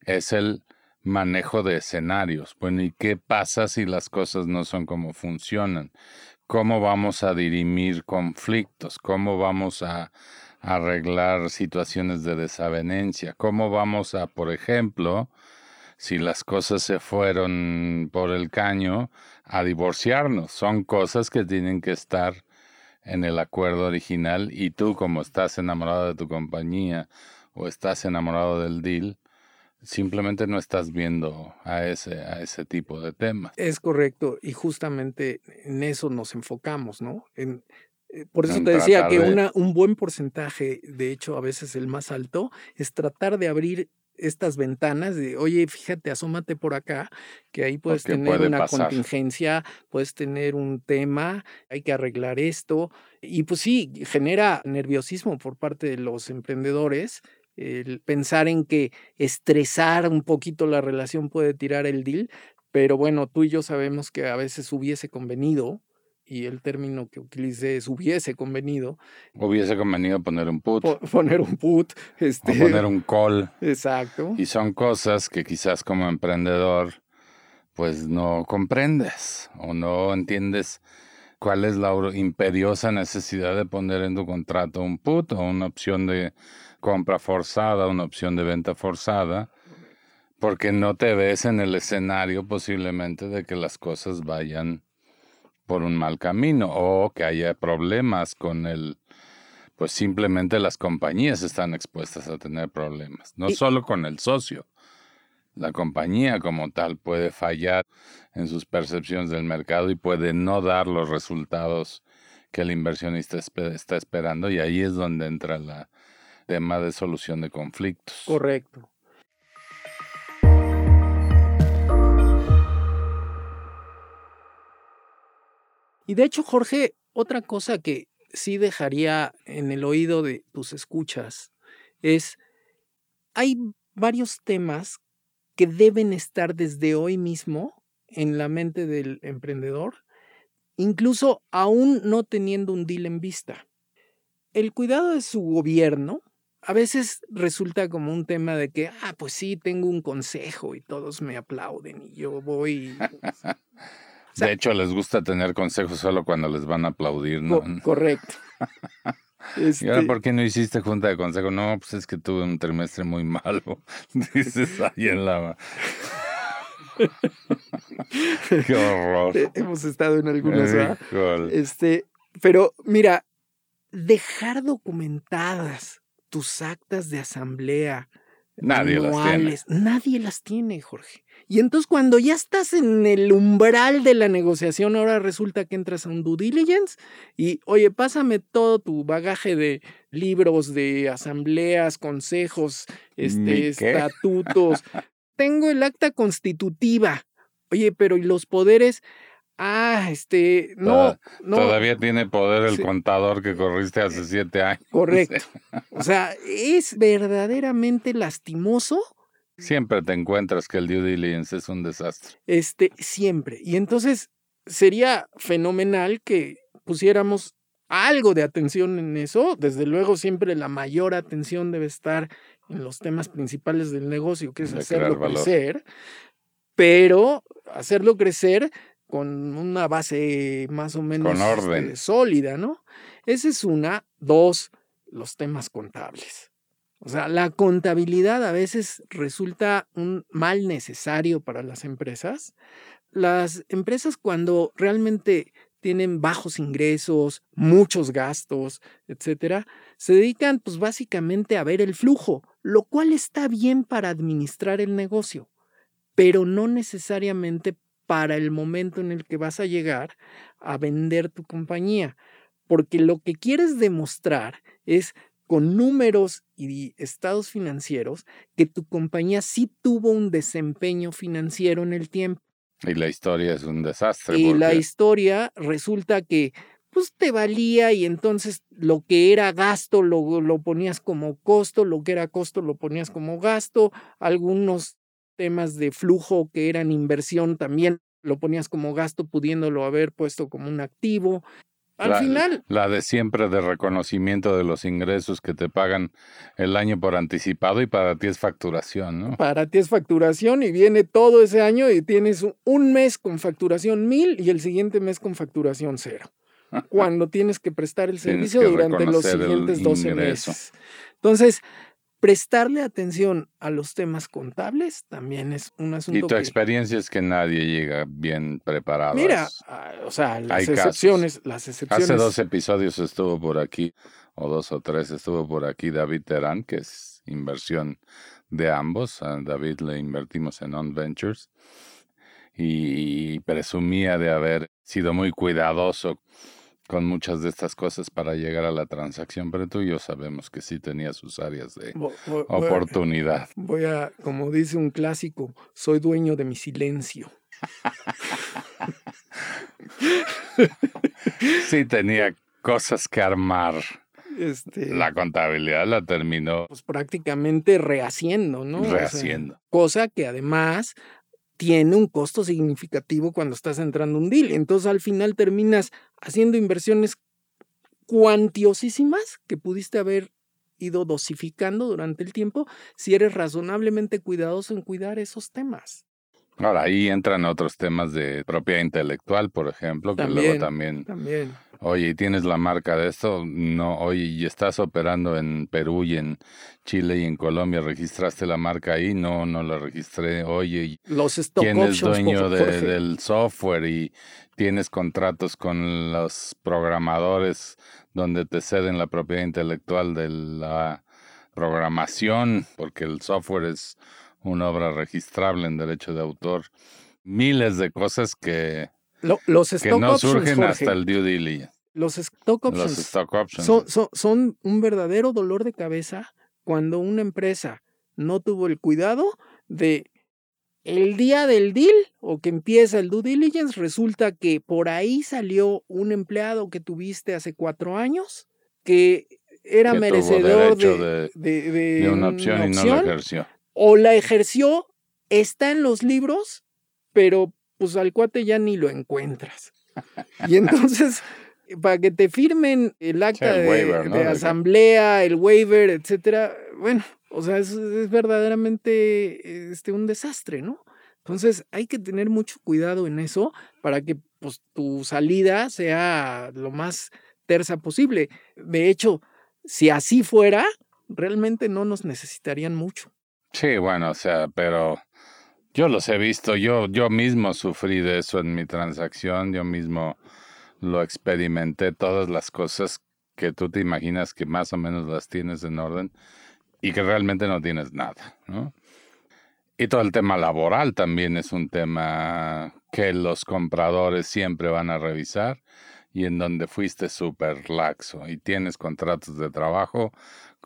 es el manejo de escenarios. Bueno, ¿y qué pasa si las cosas no son como funcionan? ¿Cómo vamos a dirimir conflictos? ¿Cómo vamos a arreglar situaciones de desavenencia? ¿Cómo vamos a, por ejemplo, si las cosas se fueron por el caño, a divorciarnos? Son cosas que tienen que estar en el acuerdo original y tú como estás enamorado de tu compañía o estás enamorado del deal, simplemente no estás viendo a ese, a ese tipo de temas. Es correcto y justamente en eso nos enfocamos, ¿no? En, eh, por eso te decía que una, un buen porcentaje, de hecho a veces el más alto, es tratar de abrir estas ventanas de, oye, fíjate, asómate por acá, que ahí puedes tener una contingencia, puedes tener un tema, hay que arreglar esto. Y pues sí, genera nerviosismo por parte de los emprendedores el pensar en que estresar un poquito la relación puede tirar el deal, pero bueno, tú y yo sabemos que a veces hubiese convenido y el término que utilicé es hubiese convenido. Hubiese convenido poner un put. poner un put. [laughs] Este, o poner un call. Exacto. Y son cosas que quizás como emprendedor pues no comprendes o no entiendes cuál es la imperiosa necesidad de poner en tu contrato un put o una opción de compra forzada, una opción de venta forzada, porque no te ves en el escenario posiblemente de que las cosas vayan por un mal camino o que haya problemas con el, pues simplemente las compañías están expuestas a tener problemas, no solo con el socio. La compañía como tal puede fallar en sus percepciones del mercado y puede no dar los resultados que el inversionista está esperando y ahí es donde entra el tema de solución de conflictos. Correcto. Y de hecho, Jorge, otra cosa que sí dejaría en el oído de tus escuchas es, hay varios temas que deben estar desde hoy mismo en la mente del emprendedor, incluso aún no teniendo un deal en vista. El cuidado de su gobierno a veces resulta como un tema de que, ah, pues sí, tengo un consejo y todos me aplauden y yo voy. [laughs] de hecho, les gusta tener consejos solo cuando les van a aplaudir, ¿no? correcto. [laughs] ¿Y ahora este por qué no hiciste junta de consejo? No, pues es que tuve un trimestre muy malo. [laughs] Dices ahí en la... [laughs] qué horror. Eh, hemos estado en algunas, Este, pero mira, dejar documentadas tus actas de asamblea, Nadie las tiene. Nadie las tiene, Jorge. Y entonces cuando ya estás en el umbral de la negociación, ahora resulta que entras a un due diligence y, oye, pásame todo tu bagaje de libros, de asambleas, consejos, este, estatutos. Tengo el acta constitutiva. Oye, pero ¿y los poderes? Ah, este, no, no. Todavía tiene poder el contador que corriste hace siete años. Correcto. [laughs] O sea, es verdaderamente lastimoso. Siempre te encuentras que el due diligence es un desastre. Este, siempre. Y entonces sería fenomenal que pusiéramos algo de atención en eso. Desde luego, siempre la mayor atención debe estar en los temas principales del negocio, que es hacerlo crecer. Pero hacerlo crecer con una base más o menos este, sólida, ¿no? Esa es una. Dos, los temas contables. O sea, la contabilidad a veces resulta un mal necesario para las empresas. Las empresas cuando realmente tienen bajos ingresos, muchos gastos, etcétera, se dedican pues básicamente a ver el flujo, lo cual está bien para administrar el negocio, pero no necesariamente para el momento en el que vas a llegar a vender tu compañía. Porque lo que quieres demostrar es con números y estados financieros que tu compañía sí tuvo un desempeño financiero en el tiempo. Y la historia es un desastre. Y la historia resulta que pues te valía y entonces lo que era gasto lo, lo ponías como costo, lo que era costo lo ponías como gasto, algunos temas de flujo que eran inversión también lo ponías como gasto pudiéndolo haber puesto como un activo. Al final. La de siempre de reconocimiento de los ingresos que te pagan el año por anticipado y para ti es facturación, ¿no? Para ti es facturación y viene todo ese año y tienes un mes con facturación mil y el siguiente mes con facturación cero. [laughs] cuando tienes que prestar el servicio durante los siguientes 12 meses. Entonces, prestarle atención a los temas contables también es un asunto. Y tu experiencia es que nadie llega bien preparado. Mira, ah, o sea, las excepciones, las excepciones. Hace dos episodios estuvo por aquí, o dos o tres estuvo por aquí David Terán, que es inversión de ambos. A David le invertimos en On Ventures y presumía de haber sido muy cuidadoso con muchas de estas cosas para llegar a la transacción, pero tú y yo sabemos que sí tenía sus áreas de oportunidad. Voy a, como dice un clásico, soy dueño de mi silencio. [laughs] sí tenía cosas que armar. Este, la contabilidad la terminó. Pues prácticamente rehaciendo, ¿no? Rehaciendo. cosa que además tiene un costo significativo cuando estás entrando un deal. Entonces al final terminas haciendo inversiones cuantiosísimas que pudiste haber ido dosificando durante el tiempo si eres razonablemente cuidadoso en cuidar esos temas. Ahora, ahí entran otros temas de propiedad intelectual, por ejemplo, que luego también, también. Oye, ¿tienes la marca de esto? No, oye, ¿y estás operando en Perú y en Chile y en Colombia? ¿Registraste la marca ahí? No, no la registré. Oye, Los ¿quién es dueño del software? Y tienes contratos con los programadores donde te ceden la propiedad intelectual de la programación, porque el software es una obra registrable en derecho de autor. Miles de cosas que, los que no surgen hasta el due diligence. Los stock options, los stock options. Son, son, un verdadero dolor de cabeza cuando una empresa no tuvo el cuidado de el día del deal o que empieza el due diligence, resulta que por ahí salió un empleado que tuviste hace cuatro años que era merecedor de, de, una opción y no la ejerció o la ejerció, está en los libros, pero pues al cuate ya ni lo encuentras. Y entonces, [laughs] para que te firmen el acta de, asamblea, el waiver, etcétera, bueno, o sea, es, verdaderamente este, un desastre, ¿no? Entonces hay que tener mucho cuidado en eso para que pues, tu salida sea lo más tersa posible. De hecho, si así fuera, realmente no nos necesitarían mucho. Sí, bueno, o sea, pero yo los he visto, yo, yo mismo sufrí de eso en mi transacción, yo mismo lo experimenté, todas las cosas que tú te imaginas que más o menos las tienes en orden y que realmente no tienes nada, ¿no? Y todo el tema laboral también es un tema que los compradores siempre van a revisar y en donde fuiste súper laxo y tienes contratos de trabajo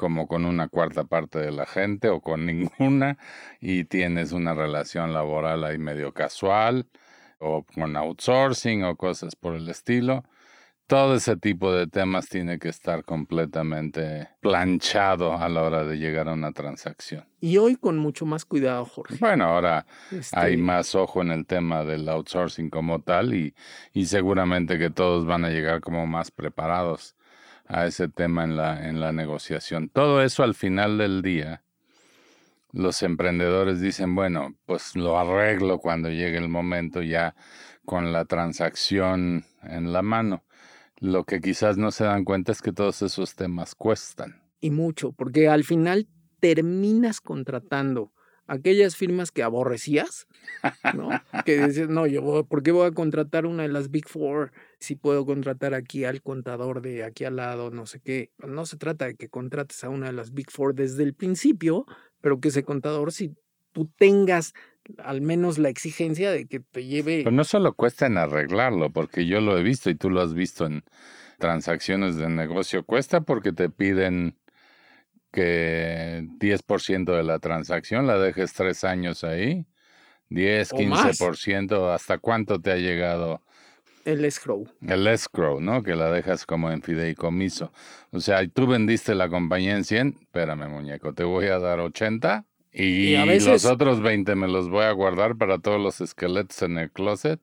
como con una cuarta parte de la gente o con [laughs] ninguna y tienes una relación laboral ahí medio casual o con outsourcing o cosas por el estilo todo ese tipo de temas tiene que estar completamente planchado a la hora de llegar a una transacción. Y hoy con mucho más cuidado, Jorge. Bueno, ahora hay este más ojo en el tema del outsourcing como tal y, y seguramente que todos van a llegar como más preparados a ese tema en la, en la negociación. Todo eso al final del día, los emprendedores dicen, bueno, pues lo arreglo cuando llegue el momento ya con la transacción en la mano lo que quizás no se dan cuenta es que todos esos temas cuestan. Y mucho, porque al final terminas contratando aquellas firmas que aborrecías, ¿no? que dices, no, yo, ¿por qué voy a contratar una de las Big Four si puedo contratar aquí al contador de aquí al lado, no sé qué? No se trata de que contrates a una de las Big Four desde el principio, pero que ese contador, si tú tengas al menos la exigencia de que te lleve. Pero no solo cuesta en arreglarlo, porque yo lo he visto y tú lo has visto en transacciones de negocio, cuesta porque te piden que 10% de la transacción la dejes tres años ahí, 10, 15%, ¿hasta cuánto te ha llegado? El escrow. El escrow, ¿no? Que la dejas como en fideicomiso. O sea, tú vendiste la compañía en 100, espérame muñeco, te voy a dar 80 y, los otros 20 me los voy a guardar para todos los esqueletos en el closet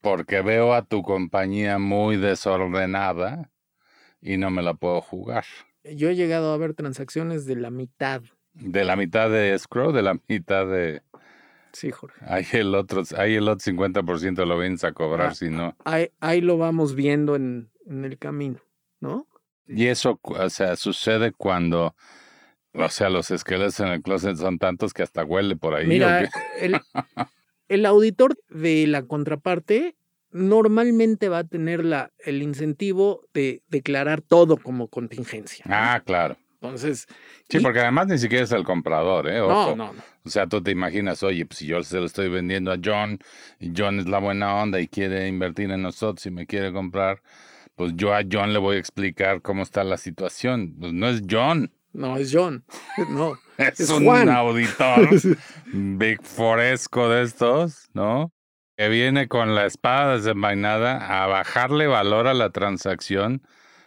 porque veo a tu compañía muy desordenada y no me la puedo jugar. Yo he llegado a ver transacciones de la mitad. De la mitad de escrow, de la mitad de... Sí, Jorge. Ahí el otro, ahí el otro 50% lo vienes a cobrar, ah, si no. Ahí, ahí lo vamos viendo en, en el camino, ¿no? Y eso, o sea, sucede cuando o sea, los esqueletos en el closet son tantos que hasta huele por ahí. Mira, [laughs] el, auditor de la contraparte normalmente va a tener la, el incentivo de declarar todo como contingencia. Ah, claro. Entonces. Sí, porque además ni siquiera es el comprador, ¿eh? No, no, no. O sea, tú te imaginas, oye, pues si yo se lo estoy vendiendo a John y John es la buena onda y quiere invertir en nosotros y me quiere comprar, pues yo a John le voy a explicar cómo está la situación. Pues no es John. No, es John. [laughs] No. es, un auditor [laughs] Big Foresco de estos, ¿no? Que viene con la espada desenvainada a bajarle valor a la transacción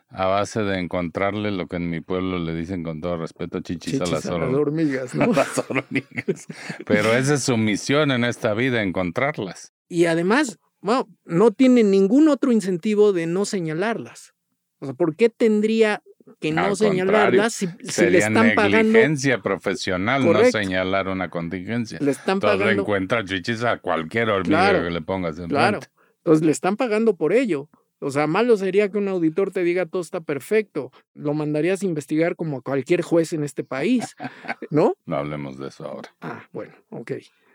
a base de encontrarle lo que en mi pueblo le dicen con todo respeto chichis, Chichis a las, a las hormigas, [laughs] ¿no? a las hormigas. Pero esa es su misión en esta vida, encontrarlas. Y además, bueno, no tiene ningún otro incentivo de no señalarlas. O sea, ¿por qué tendría que no Al señalarlas si, si le están pagando? negligencia profesional Correcto. no señalar una contingencia. Le están Entonces le pagando. encuentra chichis a cualquier hormiga Claro, que le pongas en Claro. Entonces le están pagando por ello. O sea, malo sería que un auditor te diga todo está perfecto. Lo mandarías a investigar como a cualquier juez en este país, ¿no? [laughs] No hablemos de eso ahora. Ah, bueno, ok.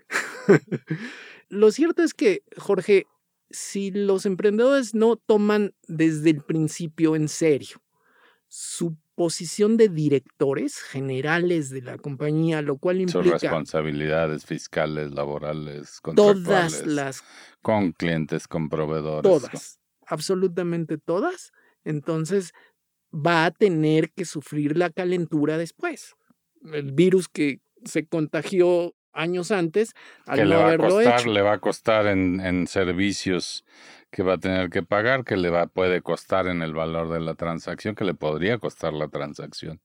[laughs] Lo cierto es que, Jorge, si los emprendedores no toman desde el principio en serio su posición de directores generales de la compañía, lo cual Sus implica responsabilidades fiscales, laborales, todas contractuales, las, con clientes, con proveedores. todas, absolutamente todas, entonces va a tener que sufrir la calentura después. El virus que se contagió años antes, al que no le va a haberlo costar, hecho. le va a costar en, en servicios que va a tener que pagar, que le va, puede costar en el valor de la transacción, que le podría costar la transacción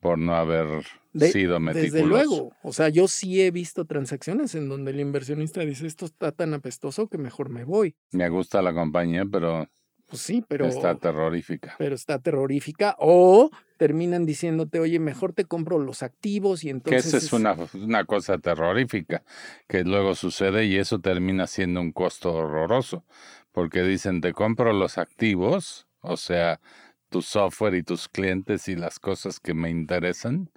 por no haber De- sido meticuloso. Desde luego, o sea, yo sí he visto transacciones en donde el inversionista dice, esto está tan apestoso que mejor me voy. Me gusta la compañía, pero, Pues sí, pero está terrorífica. pero está terrorífica. O terminan diciéndote, oye, mejor te compro los activos y Que entonces... esa es es- una, una cosa terrorífica que luego sucede y eso termina siendo un costo horroroso, porque dicen, te compro los activos, o sea, tu software y tus clientes y las cosas que me interesan,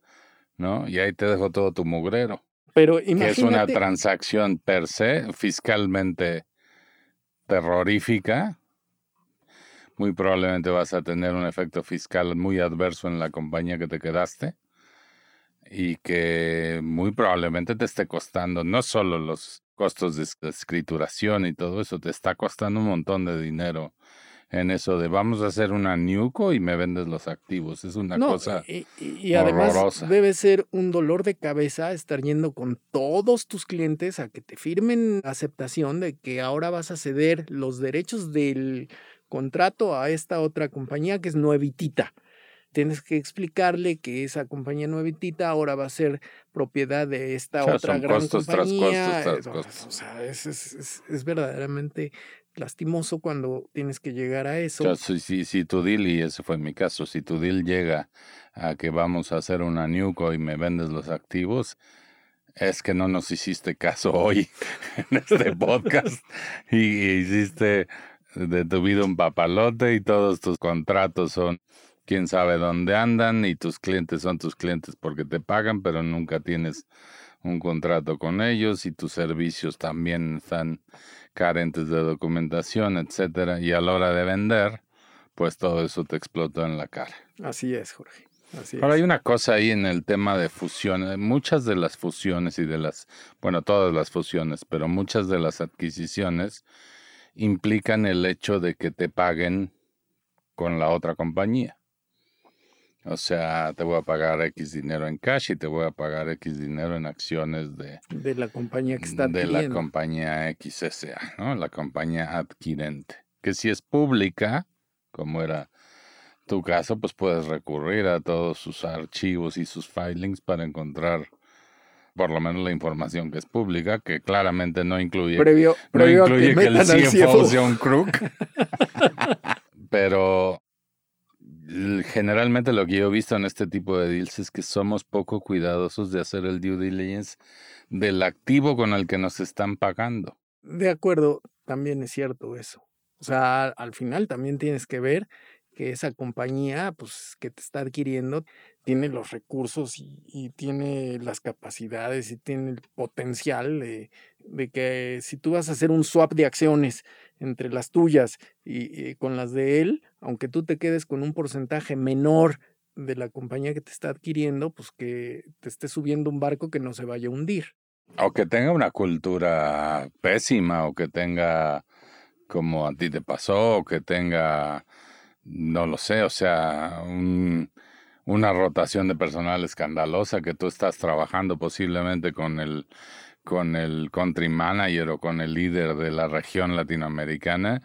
¿no? Y ahí te dejo todo tu mugrero, Pero que es una imagínate, transacción per se fiscalmente terrorífica. Muy probablemente vas a tener un efecto fiscal muy adverso en la compañía que te quedaste y que muy probablemente te esté costando no solo los costos de es- de escrituración y todo eso, te está costando un montón de dinero en eso de vamos a hacer una Newco y me vendes los activos. Es una no, cosa y, y- y además horrorosa. debe ser un dolor de cabeza estar yendo con todos tus clientes a que te firmen aceptación de que ahora vas a ceder los derechos del contrato a esta otra compañía que es nuevitita. Tienes que explicarle que esa compañía nuevitita ahora va a ser propiedad de esta O sea, otra son gran costos tras costos compañía. tras costos. O sea, es, es- es- es verdaderamente lastimoso cuando tienes que llegar a eso. O sea, si, si, si tu deal, y ese fue mi caso, si tu deal llega a que vamos a hacer una Newco y me vendes los activos, es que no nos hiciste caso [laughs] hoy en este podcast y hiciste de tu vida un papalote y todos tus contratos son quién sabe dónde andan y tus clientes son tus clientes porque te pagan, pero nunca tienes un contrato con ellos y tus servicios también están carentes de documentación, etcétera, y a la hora de vender, pues todo eso te explotó en la cara. Así es, Jorge. Así Ahora es. hay una cosa ahí en el tema de fusiones, muchas de las fusiones y de las, bueno, todas las fusiones, pero muchas de las adquisiciones implican el hecho de que te paguen con la otra compañía. O sea, te voy a pagar X dinero en cash y te voy a pagar X dinero en acciones de, de la compañía que está de la compañía XSA, ¿no? La compañía adquirente. Que si es pública, como era tu caso, pues puedes recurrir a todos sus archivos y sus filings para encontrar por lo menos la información que es pública, que claramente no incluye, previo, no previo incluye que, el metan al CFO sea un crook. [laughs] Pero generalmente lo que yo he visto en este tipo de deals es que somos poco cuidadosos de hacer el due diligence del activo con el que nos están pagando. De acuerdo, también es cierto eso. O sea, al final también tienes que ver que esa compañía, pues, que te está adquiriendo, tiene los recursos y, y tiene las capacidades y tiene el potencial de, de que si tú vas a hacer un swap de acciones entre las tuyas y, con las de él, aunque tú te quedes con un porcentaje menor de la compañía que te está adquiriendo, pues que te esté subiendo un barco que no se vaya a hundir. O que tenga una cultura pésima, o que tenga, como a ti te pasó, o que tenga, no lo sé, o sea, un- una rotación de personal escandalosa, que tú estás trabajando posiblemente con el, con el country manager o con el líder de la región latinoamericana,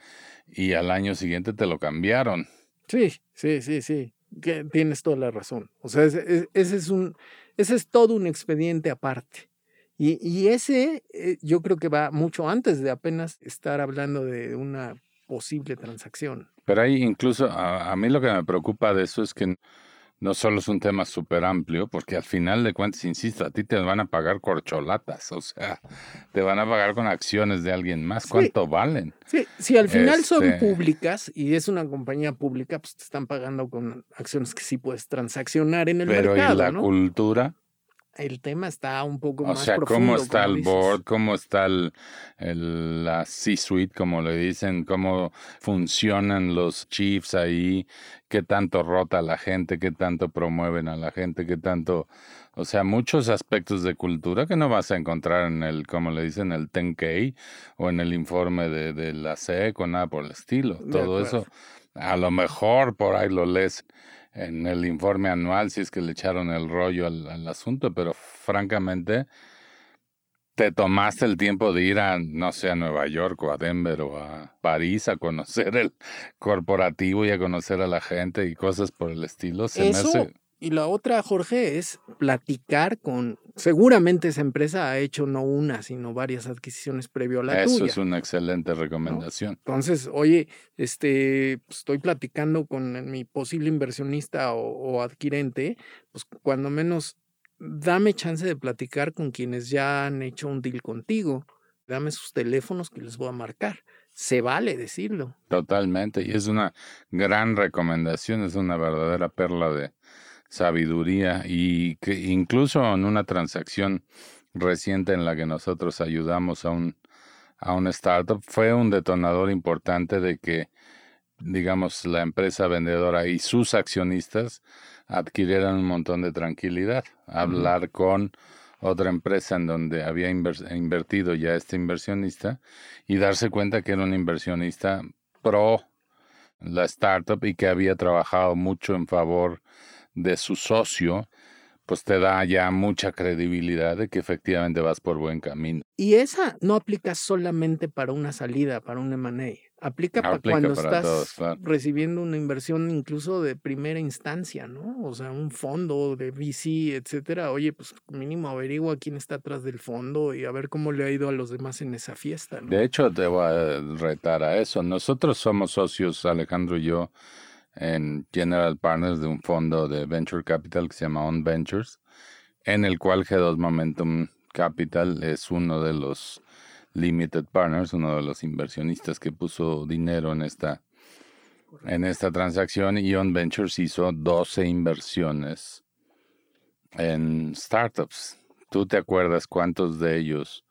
y al año siguiente te lo cambiaron. Sí, sí, sí, sí. Que tienes toda la razón. O sea, ese, es un, ese es todo un expediente aparte. Y, y ese eh, yo creo que va mucho antes de apenas estar hablando de una posible transacción. Pero ahí incluso a, a mí lo que me preocupa de eso es que no solo es un tema súper amplio, porque al final de cuentas, insisto, a ti te van a pagar corcholatas, o sea, te van a pagar con acciones de alguien más. ¿Cuánto valen? Sí, si al final son este públicas y es una compañía pública, pues te están pagando con acciones que sí puedes transaccionar en el mercado. Pero ¿y la cultura? El tema está un poco más O sea, ¿cómo está el board? ¿Cómo está el, la C-suite, como le dicen? ¿Cómo funcionan los chiefs ahí? ¿Qué tanto rota la gente? ¿Qué tanto promueven a la gente? ¿Qué tanto...? O sea, muchos aspectos de cultura que no vas a encontrar en el, como le dicen, el 10K o en el informe de, de la SEC o nada por el estilo. Todo eso, a lo mejor por ahí lo lees en el informe anual si es que le echaron el rollo al, asunto, pero francamente te tomaste el tiempo de ir a, no sé, a Nueva York o a Denver o a París a conocer el corporativo y a conocer a la gente y cosas por el estilo. Se me y la otra, Jorge, es platicar con. Seguramente esa empresa ha hecho no una, sino varias adquisiciones previo a la Eso tuya. es una excelente recomendación. Entonces, oye, este, pues, estoy platicando con mi posible inversionista o, adquirente, pues cuando menos dame chance de platicar con quienes ya han hecho un deal contigo. Dame sus teléfonos que les voy a marcar. Se vale decirlo. Totalmente. Y es una gran recomendación, es una verdadera perla de, sabiduría y que incluso en una transacción reciente en la que nosotros ayudamos a un, a un startup fue un detonador importante de que digamos la empresa vendedora y sus accionistas adquirieran un montón de tranquilidad. Hablar con otra empresa en donde había invertido ya este inversionista y darse cuenta que era un inversionista pro la startup y que había trabajado mucho en favor de su socio, pues te da ya mucha credibilidad de que efectivamente vas por buen camino. Y esa no aplica solamente para una salida, para un M&A. Aplica, para cuando estás recibiendo una inversión incluso de primera instancia, ¿no? O sea, un fondo de VC, etcétera. Oye, pues mínimo averigua quién está atrás del fondo y a ver cómo le ha ido a los demás en esa fiesta. De hecho, te voy a retar a eso. Nosotros somos socios, Alejandro y yo, en General Partners de un fondo de Venture Capital que se llama On Ventures, en el cual G2 Momentum Capital es uno de los limited partners, uno de los inversionistas que puso dinero en esta, en esta transacción y On Ventures hizo 12 inversiones en startups. ¿Tú te acuerdas cuántos de ellos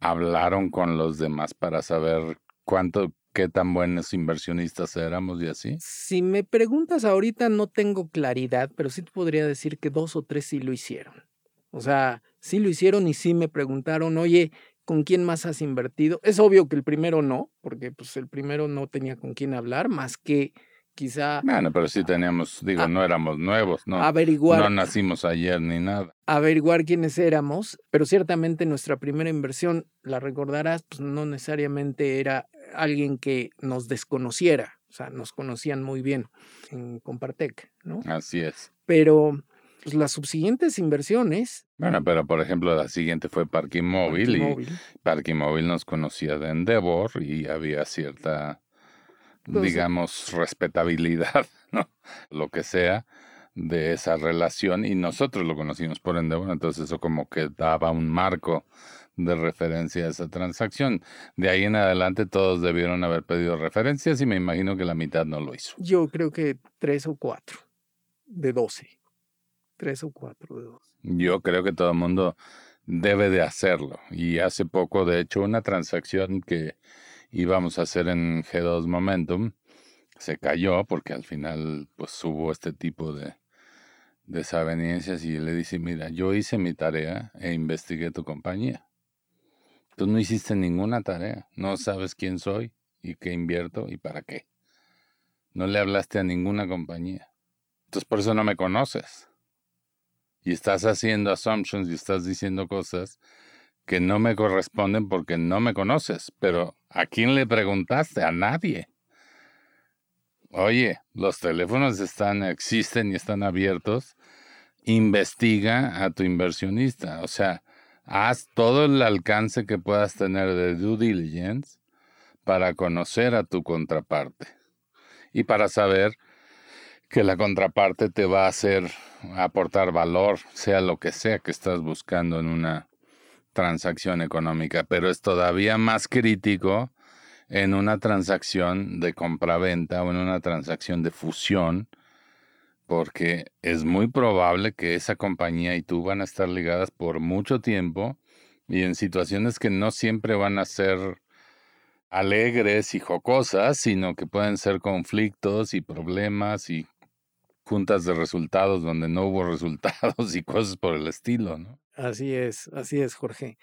hablaron con los demás para saber cuánto qué tan buenos inversionistas éramos y así? Si me preguntas ahorita no tengo claridad, pero sí te podría decir que dos o tres sí lo hicieron. O sea, sí lo hicieron y sí me preguntaron, oye, ¿con quién más has invertido? Es obvio que el primero no, porque pues el primero no tenía con quién hablar, más que quizá... Bueno, pero sí teníamos, digo, no éramos nuevos, ¿no? Averiguar. No nacimos ayer ni nada. Averiguar quiénes éramos, pero ciertamente nuestra primera inversión, la recordarás, pues no necesariamente era alguien que nos desconociera, o sea, nos conocían muy bien en Compartec, ¿no? Así es. Pero pues, las subsiguientes inversiones. Bueno, pero por ejemplo, la siguiente fue Parking Móvil y Móvil nos conocía de Endeavor y había cierta, digamos, respetabilidad, [laughs] ¿no? Lo que sea de esa relación y nosotros lo conocimos por Endeavor, entonces eso como que daba un marco de referencia a esa transacción. De ahí en adelante todos debieron haber pedido referencias y me imagino que la mitad no lo hizo. Yo creo que tres o cuatro de doce. Tres o cuatro de doce. Yo creo que todo el mundo debe de hacerlo. Y hace poco, de hecho, una transacción que íbamos a hacer en G2 Momentum se cayó porque al final pues hubo este tipo de desavenencias y le dice, mira, yo hice mi tarea e investigué tu compañía. Tú no hiciste ninguna tarea, no sabes quién soy y qué invierto y para qué. No le hablaste a ninguna compañía. Entonces por eso no me conoces. Y estás haciendo assumptions y estás diciendo cosas que no me corresponden porque no me conoces. Pero ¿a quién le preguntaste? A nadie. Oye, los teléfonos están, existen y están abiertos. Investiga a tu inversionista. O sea, haz todo el alcance que puedas tener de due diligence para conocer a tu contraparte y para saber que la contraparte te va a hacer aportar valor, sea lo que sea que estás buscando en una transacción económica, pero es todavía más crítico en una transacción de compraventa o en una transacción de fusión, porque es muy probable que esa compañía y tú van a estar ligadas por mucho tiempo y en situaciones que no siempre van a ser alegres y jocosas, sino que pueden ser conflictos y problemas y juntas de resultados donde no hubo [laughs] resultados y cosas por el estilo, ¿no? Así es, así es, Jorge.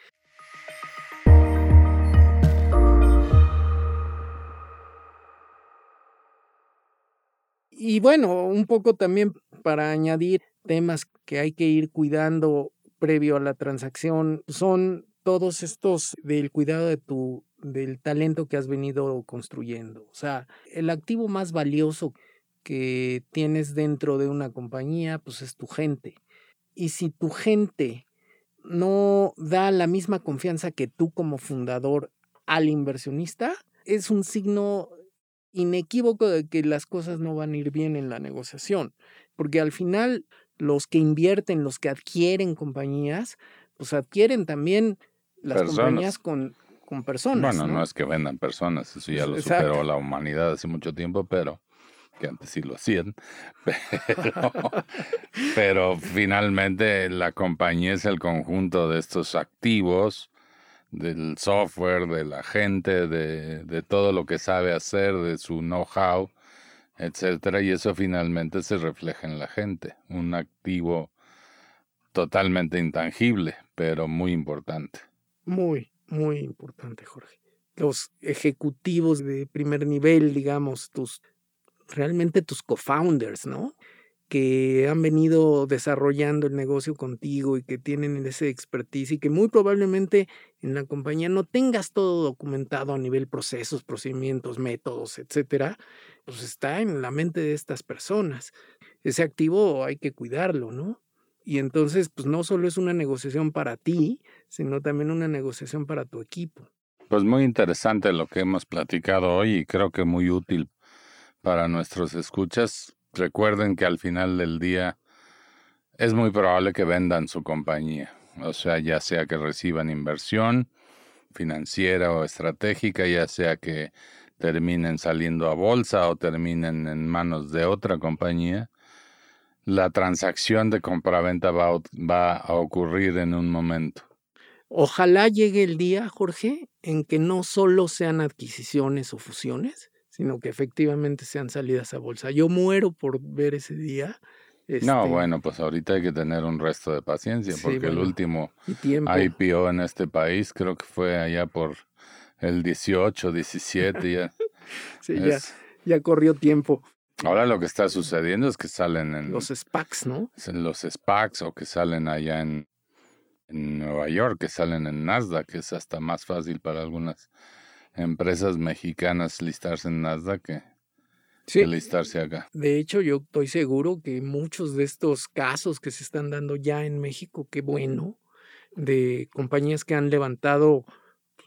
Y bueno, un poco también para añadir temas que hay que ir cuidando previo a la transacción son todos estos del cuidado de tu del talento que has venido construyendo. O sea, el activo más valioso que tienes dentro de una compañía, pues es tu gente. Y si tu gente no da la misma confianza que tú como fundador al inversionista, es un signo inequívoco de que las cosas no van a ir bien en la negociación, porque al final los que invierten, los que adquieren compañías, pues adquieren también las compañías con, con personas. Bueno, ¿no? es que vendan personas, eso ya lo superó la humanidad hace mucho tiempo, pero que antes sí lo hacían, [laughs] [laughs] pero, finalmente la compañía es el conjunto de estos activos, del software, de la gente, de, de todo lo que sabe hacer, de su know-how, etcétera, y eso finalmente se refleja en la gente, un activo totalmente intangible, pero muy importante. Muy, muy importante, Jorge. Los ejecutivos de primer nivel, digamos, tus realmente tus co-founders, ¿no? Que han venido desarrollando el negocio contigo y que tienen ese expertise y que muy probablemente en la compañía no tengas todo documentado a nivel procesos, procedimientos, métodos, etcétera, pues está en la mente de estas personas. Ese activo hay que cuidarlo, ¿no? Y entonces, pues no solo es una negociación para ti, sino también una negociación para tu equipo. Pues muy interesante lo que hemos platicado hoy y creo que muy útil para nuestros escuchas. Recuerden que al final del día es muy probable que vendan su compañía, o sea, ya sea que reciban inversión financiera o estratégica, ya sea que terminen saliendo a bolsa o terminen en manos de otra compañía, la transacción de compraventa va, va a ocurrir en un momento. Ojalá llegue el día, Jorge, en que no solo sean adquisiciones o fusiones, sino que efectivamente sean salidas a bolsa. Yo muero por ver ese día. No, este bueno, pues ahorita hay que tener un resto de paciencia, porque el último IPO en este país creo que fue allá por el 18, 17, ya. [laughs] sí, ya, ya corrió tiempo. Ahora lo que está sucediendo es que salen en... Los SPACs, ¿no? Los SPACs o que salen allá en, en Nueva York, que salen en Nasdaq, que es hasta más fácil para algunas empresas mexicanas listarse en Nasdaq que, listarse acá. De hecho, yo estoy seguro que muchos de estos casos que se están dando ya en México, qué bueno, de compañías que han levantado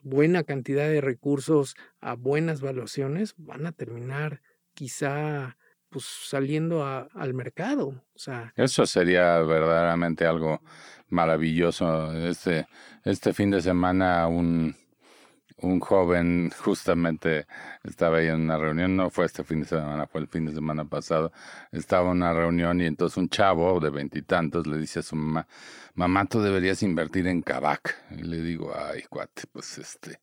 buena cantidad de recursos a buenas valuaciones, van a terminar quizá pues saliendo al mercado. O sea, Eso sería verdaderamente algo maravilloso. Este, este fin de semana un un joven justamente estaba ahí en una reunión, no fue este fin de semana, fue el fin de semana pasado, estaba en una reunión y entonces un chavo de veintitantos le dice a su mamá, mamá, tú deberías invertir en Kavak. Y le digo, ay, cuate, pues este...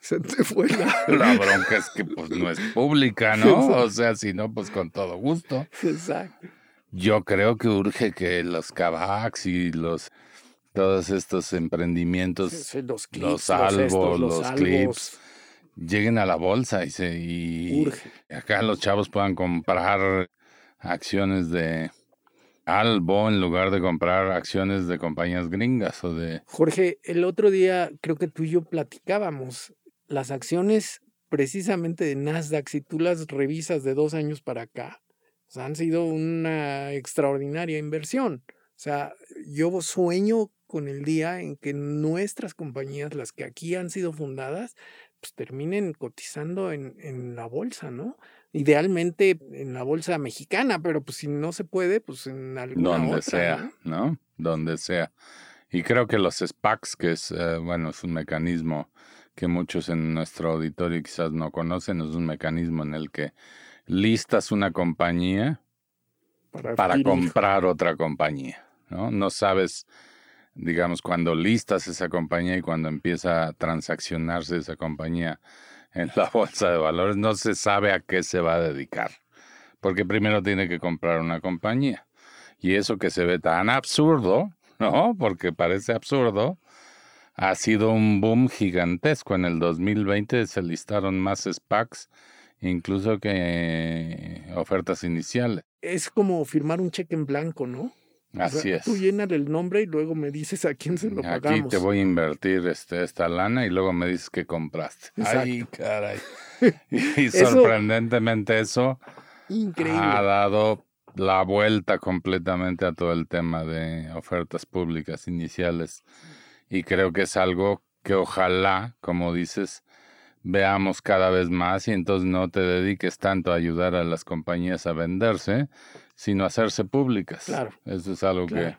Se te fue la... [laughs] la bronca es que pues no es pública, ¿no? O sea, si no, pues con todo gusto. Exacto. Yo creo que urge que los Kavaks y los todos estos emprendimientos, los, los albos, los, clips, lleguen a la bolsa y, se, y acá los chavos puedan comprar acciones de Albo en lugar de comprar acciones de compañías gringas o de... Jorge, el otro día creo que tú y yo platicábamos, las acciones precisamente de Nasdaq, si tú las revisas de dos años para acá, han sido una extraordinaria inversión. O sea, yo sueño con el día en que nuestras compañías, las que aquí han sido fundadas, pues terminen cotizando en, en la bolsa, ¿no? Idealmente en la bolsa mexicana, pero pues si no se puede, pues en alguna Donde sea, ¿no? Donde sea. Y creo que los SPACs, que es, eh, bueno, es un mecanismo que muchos en nuestro auditorio quizás no conocen, es un mecanismo en el que listas una compañía para, comprar otra compañía, ¿no? No sabes, digamos, cuando listas esa compañía y cuando empieza a transaccionarse esa compañía en la [laughs] bolsa de valores, no se sabe a qué se va a dedicar, porque primero tiene que comprar una compañía. Y eso que se ve tan absurdo, [laughs] ¿no? Porque parece absurdo, ha sido un boom gigantesco. En el 2020 se listaron más SPACs incluso que ofertas iniciales. Es como firmar un cheque en blanco, ¿no? Así es. Tú llenas el nombre y luego me dices a quién se lo pagamos. Aquí te voy a invertir este, esta lana y luego me dices que compraste. Ay, caray. [laughs] y sorprendentemente eso ha dado la vuelta completamente a todo el tema de ofertas públicas iniciales. Y creo que es algo que ojalá, como dices, veamos cada vez más y entonces no te dediques tanto a ayudar a las compañías a venderse, sino hacerse públicas. Claro. Eso es algo que,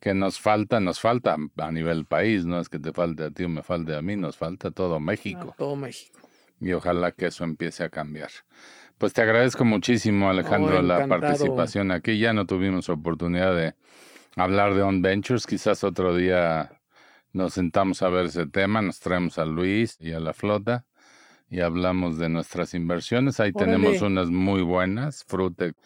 que nos falta, nos falta a nivel país, no es que te falte a ti o me falte a mí, nos falta todo México. todo México. Y ojalá que eso empiece a cambiar. Pues te agradezco muchísimo, Alejandro, la participación aquí. Ya no tuvimos oportunidad de hablar de On Ventures. Quizás otro día nos sentamos a ver ese tema, nos traemos a Luis y a la flota y hablamos de nuestras inversiones. Ahí tenemos unas muy buenas, Frutec,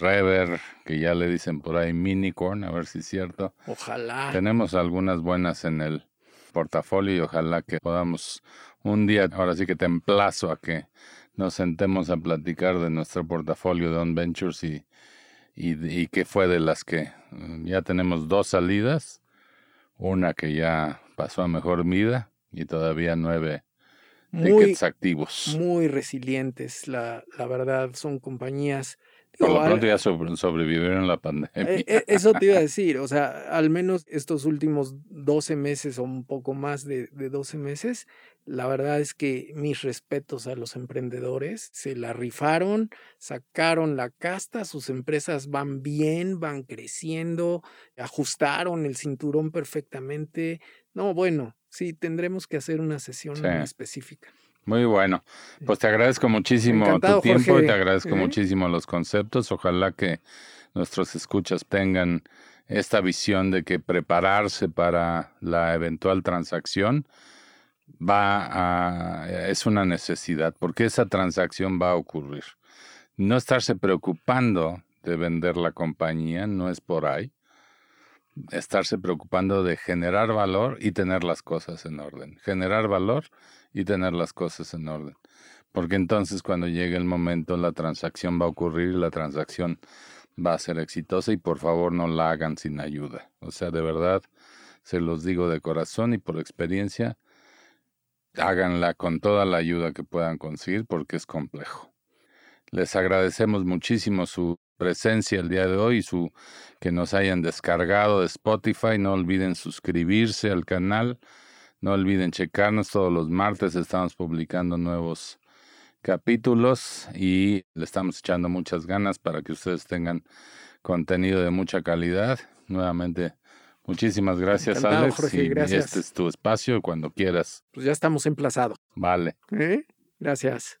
Rever, que ya le dicen por ahí Minicorn, a ver si es cierto. Ojalá. Tenemos algunas buenas en el portafolio y ojalá que podamos un día, ahora sí que te emplazo a que nos sentemos a platicar de nuestro portafolio de On Ventures y, y, qué fue de las que mm, ya tenemos dos salidas, una que ya pasó a mejor vida y todavía nueve tickets activos. Muy resilientes, la, la verdad, son compañías por lo pronto ya sobrevivieron la pandemia. Eh, eh, eso te iba a decir, o sea, al menos estos últimos 12 meses o un poco más de, de 12 meses, la verdad es que mis respetos a los emprendedores, se la rifaron, sacaron la casta, sus empresas van bien, van creciendo, ajustaron el cinturón perfectamente. No, bueno, sí, tendremos que hacer una sesión específica. Muy bueno. Pues te agradezco muchísimo tu tiempo y te agradezco ¿eh? muchísimo los conceptos. Ojalá que nuestros escuchas tengan esta visión de que prepararse para la eventual transacción va a, es una necesidad, porque esa transacción va a ocurrir. No estarse preocupando de vender la compañía no es por ahí. Estarse preocupando de generar valor y tener las cosas en orden. Generar valor y tener las cosas en orden. Porque entonces cuando llegue el momento la transacción va a ocurrir, la transacción va a ser exitosa y por favor no la hagan sin ayuda. O sea, de verdad, se los digo de corazón y por experiencia, háganla con toda la ayuda que puedan conseguir porque es complejo. Les agradecemos muchísimo su presencia el día de hoy y su que nos hayan descargado de Spotify. No olviden suscribirse al canal no olviden checarnos todos los martes, estamos publicando nuevos capítulos y le estamos echando muchas ganas para que ustedes tengan contenido de mucha calidad. Nuevamente, muchísimas gracias, Alex. y este es tu espacio cuando quieras. Pues ya estamos emplazados. Vale. ¿Eh? Gracias.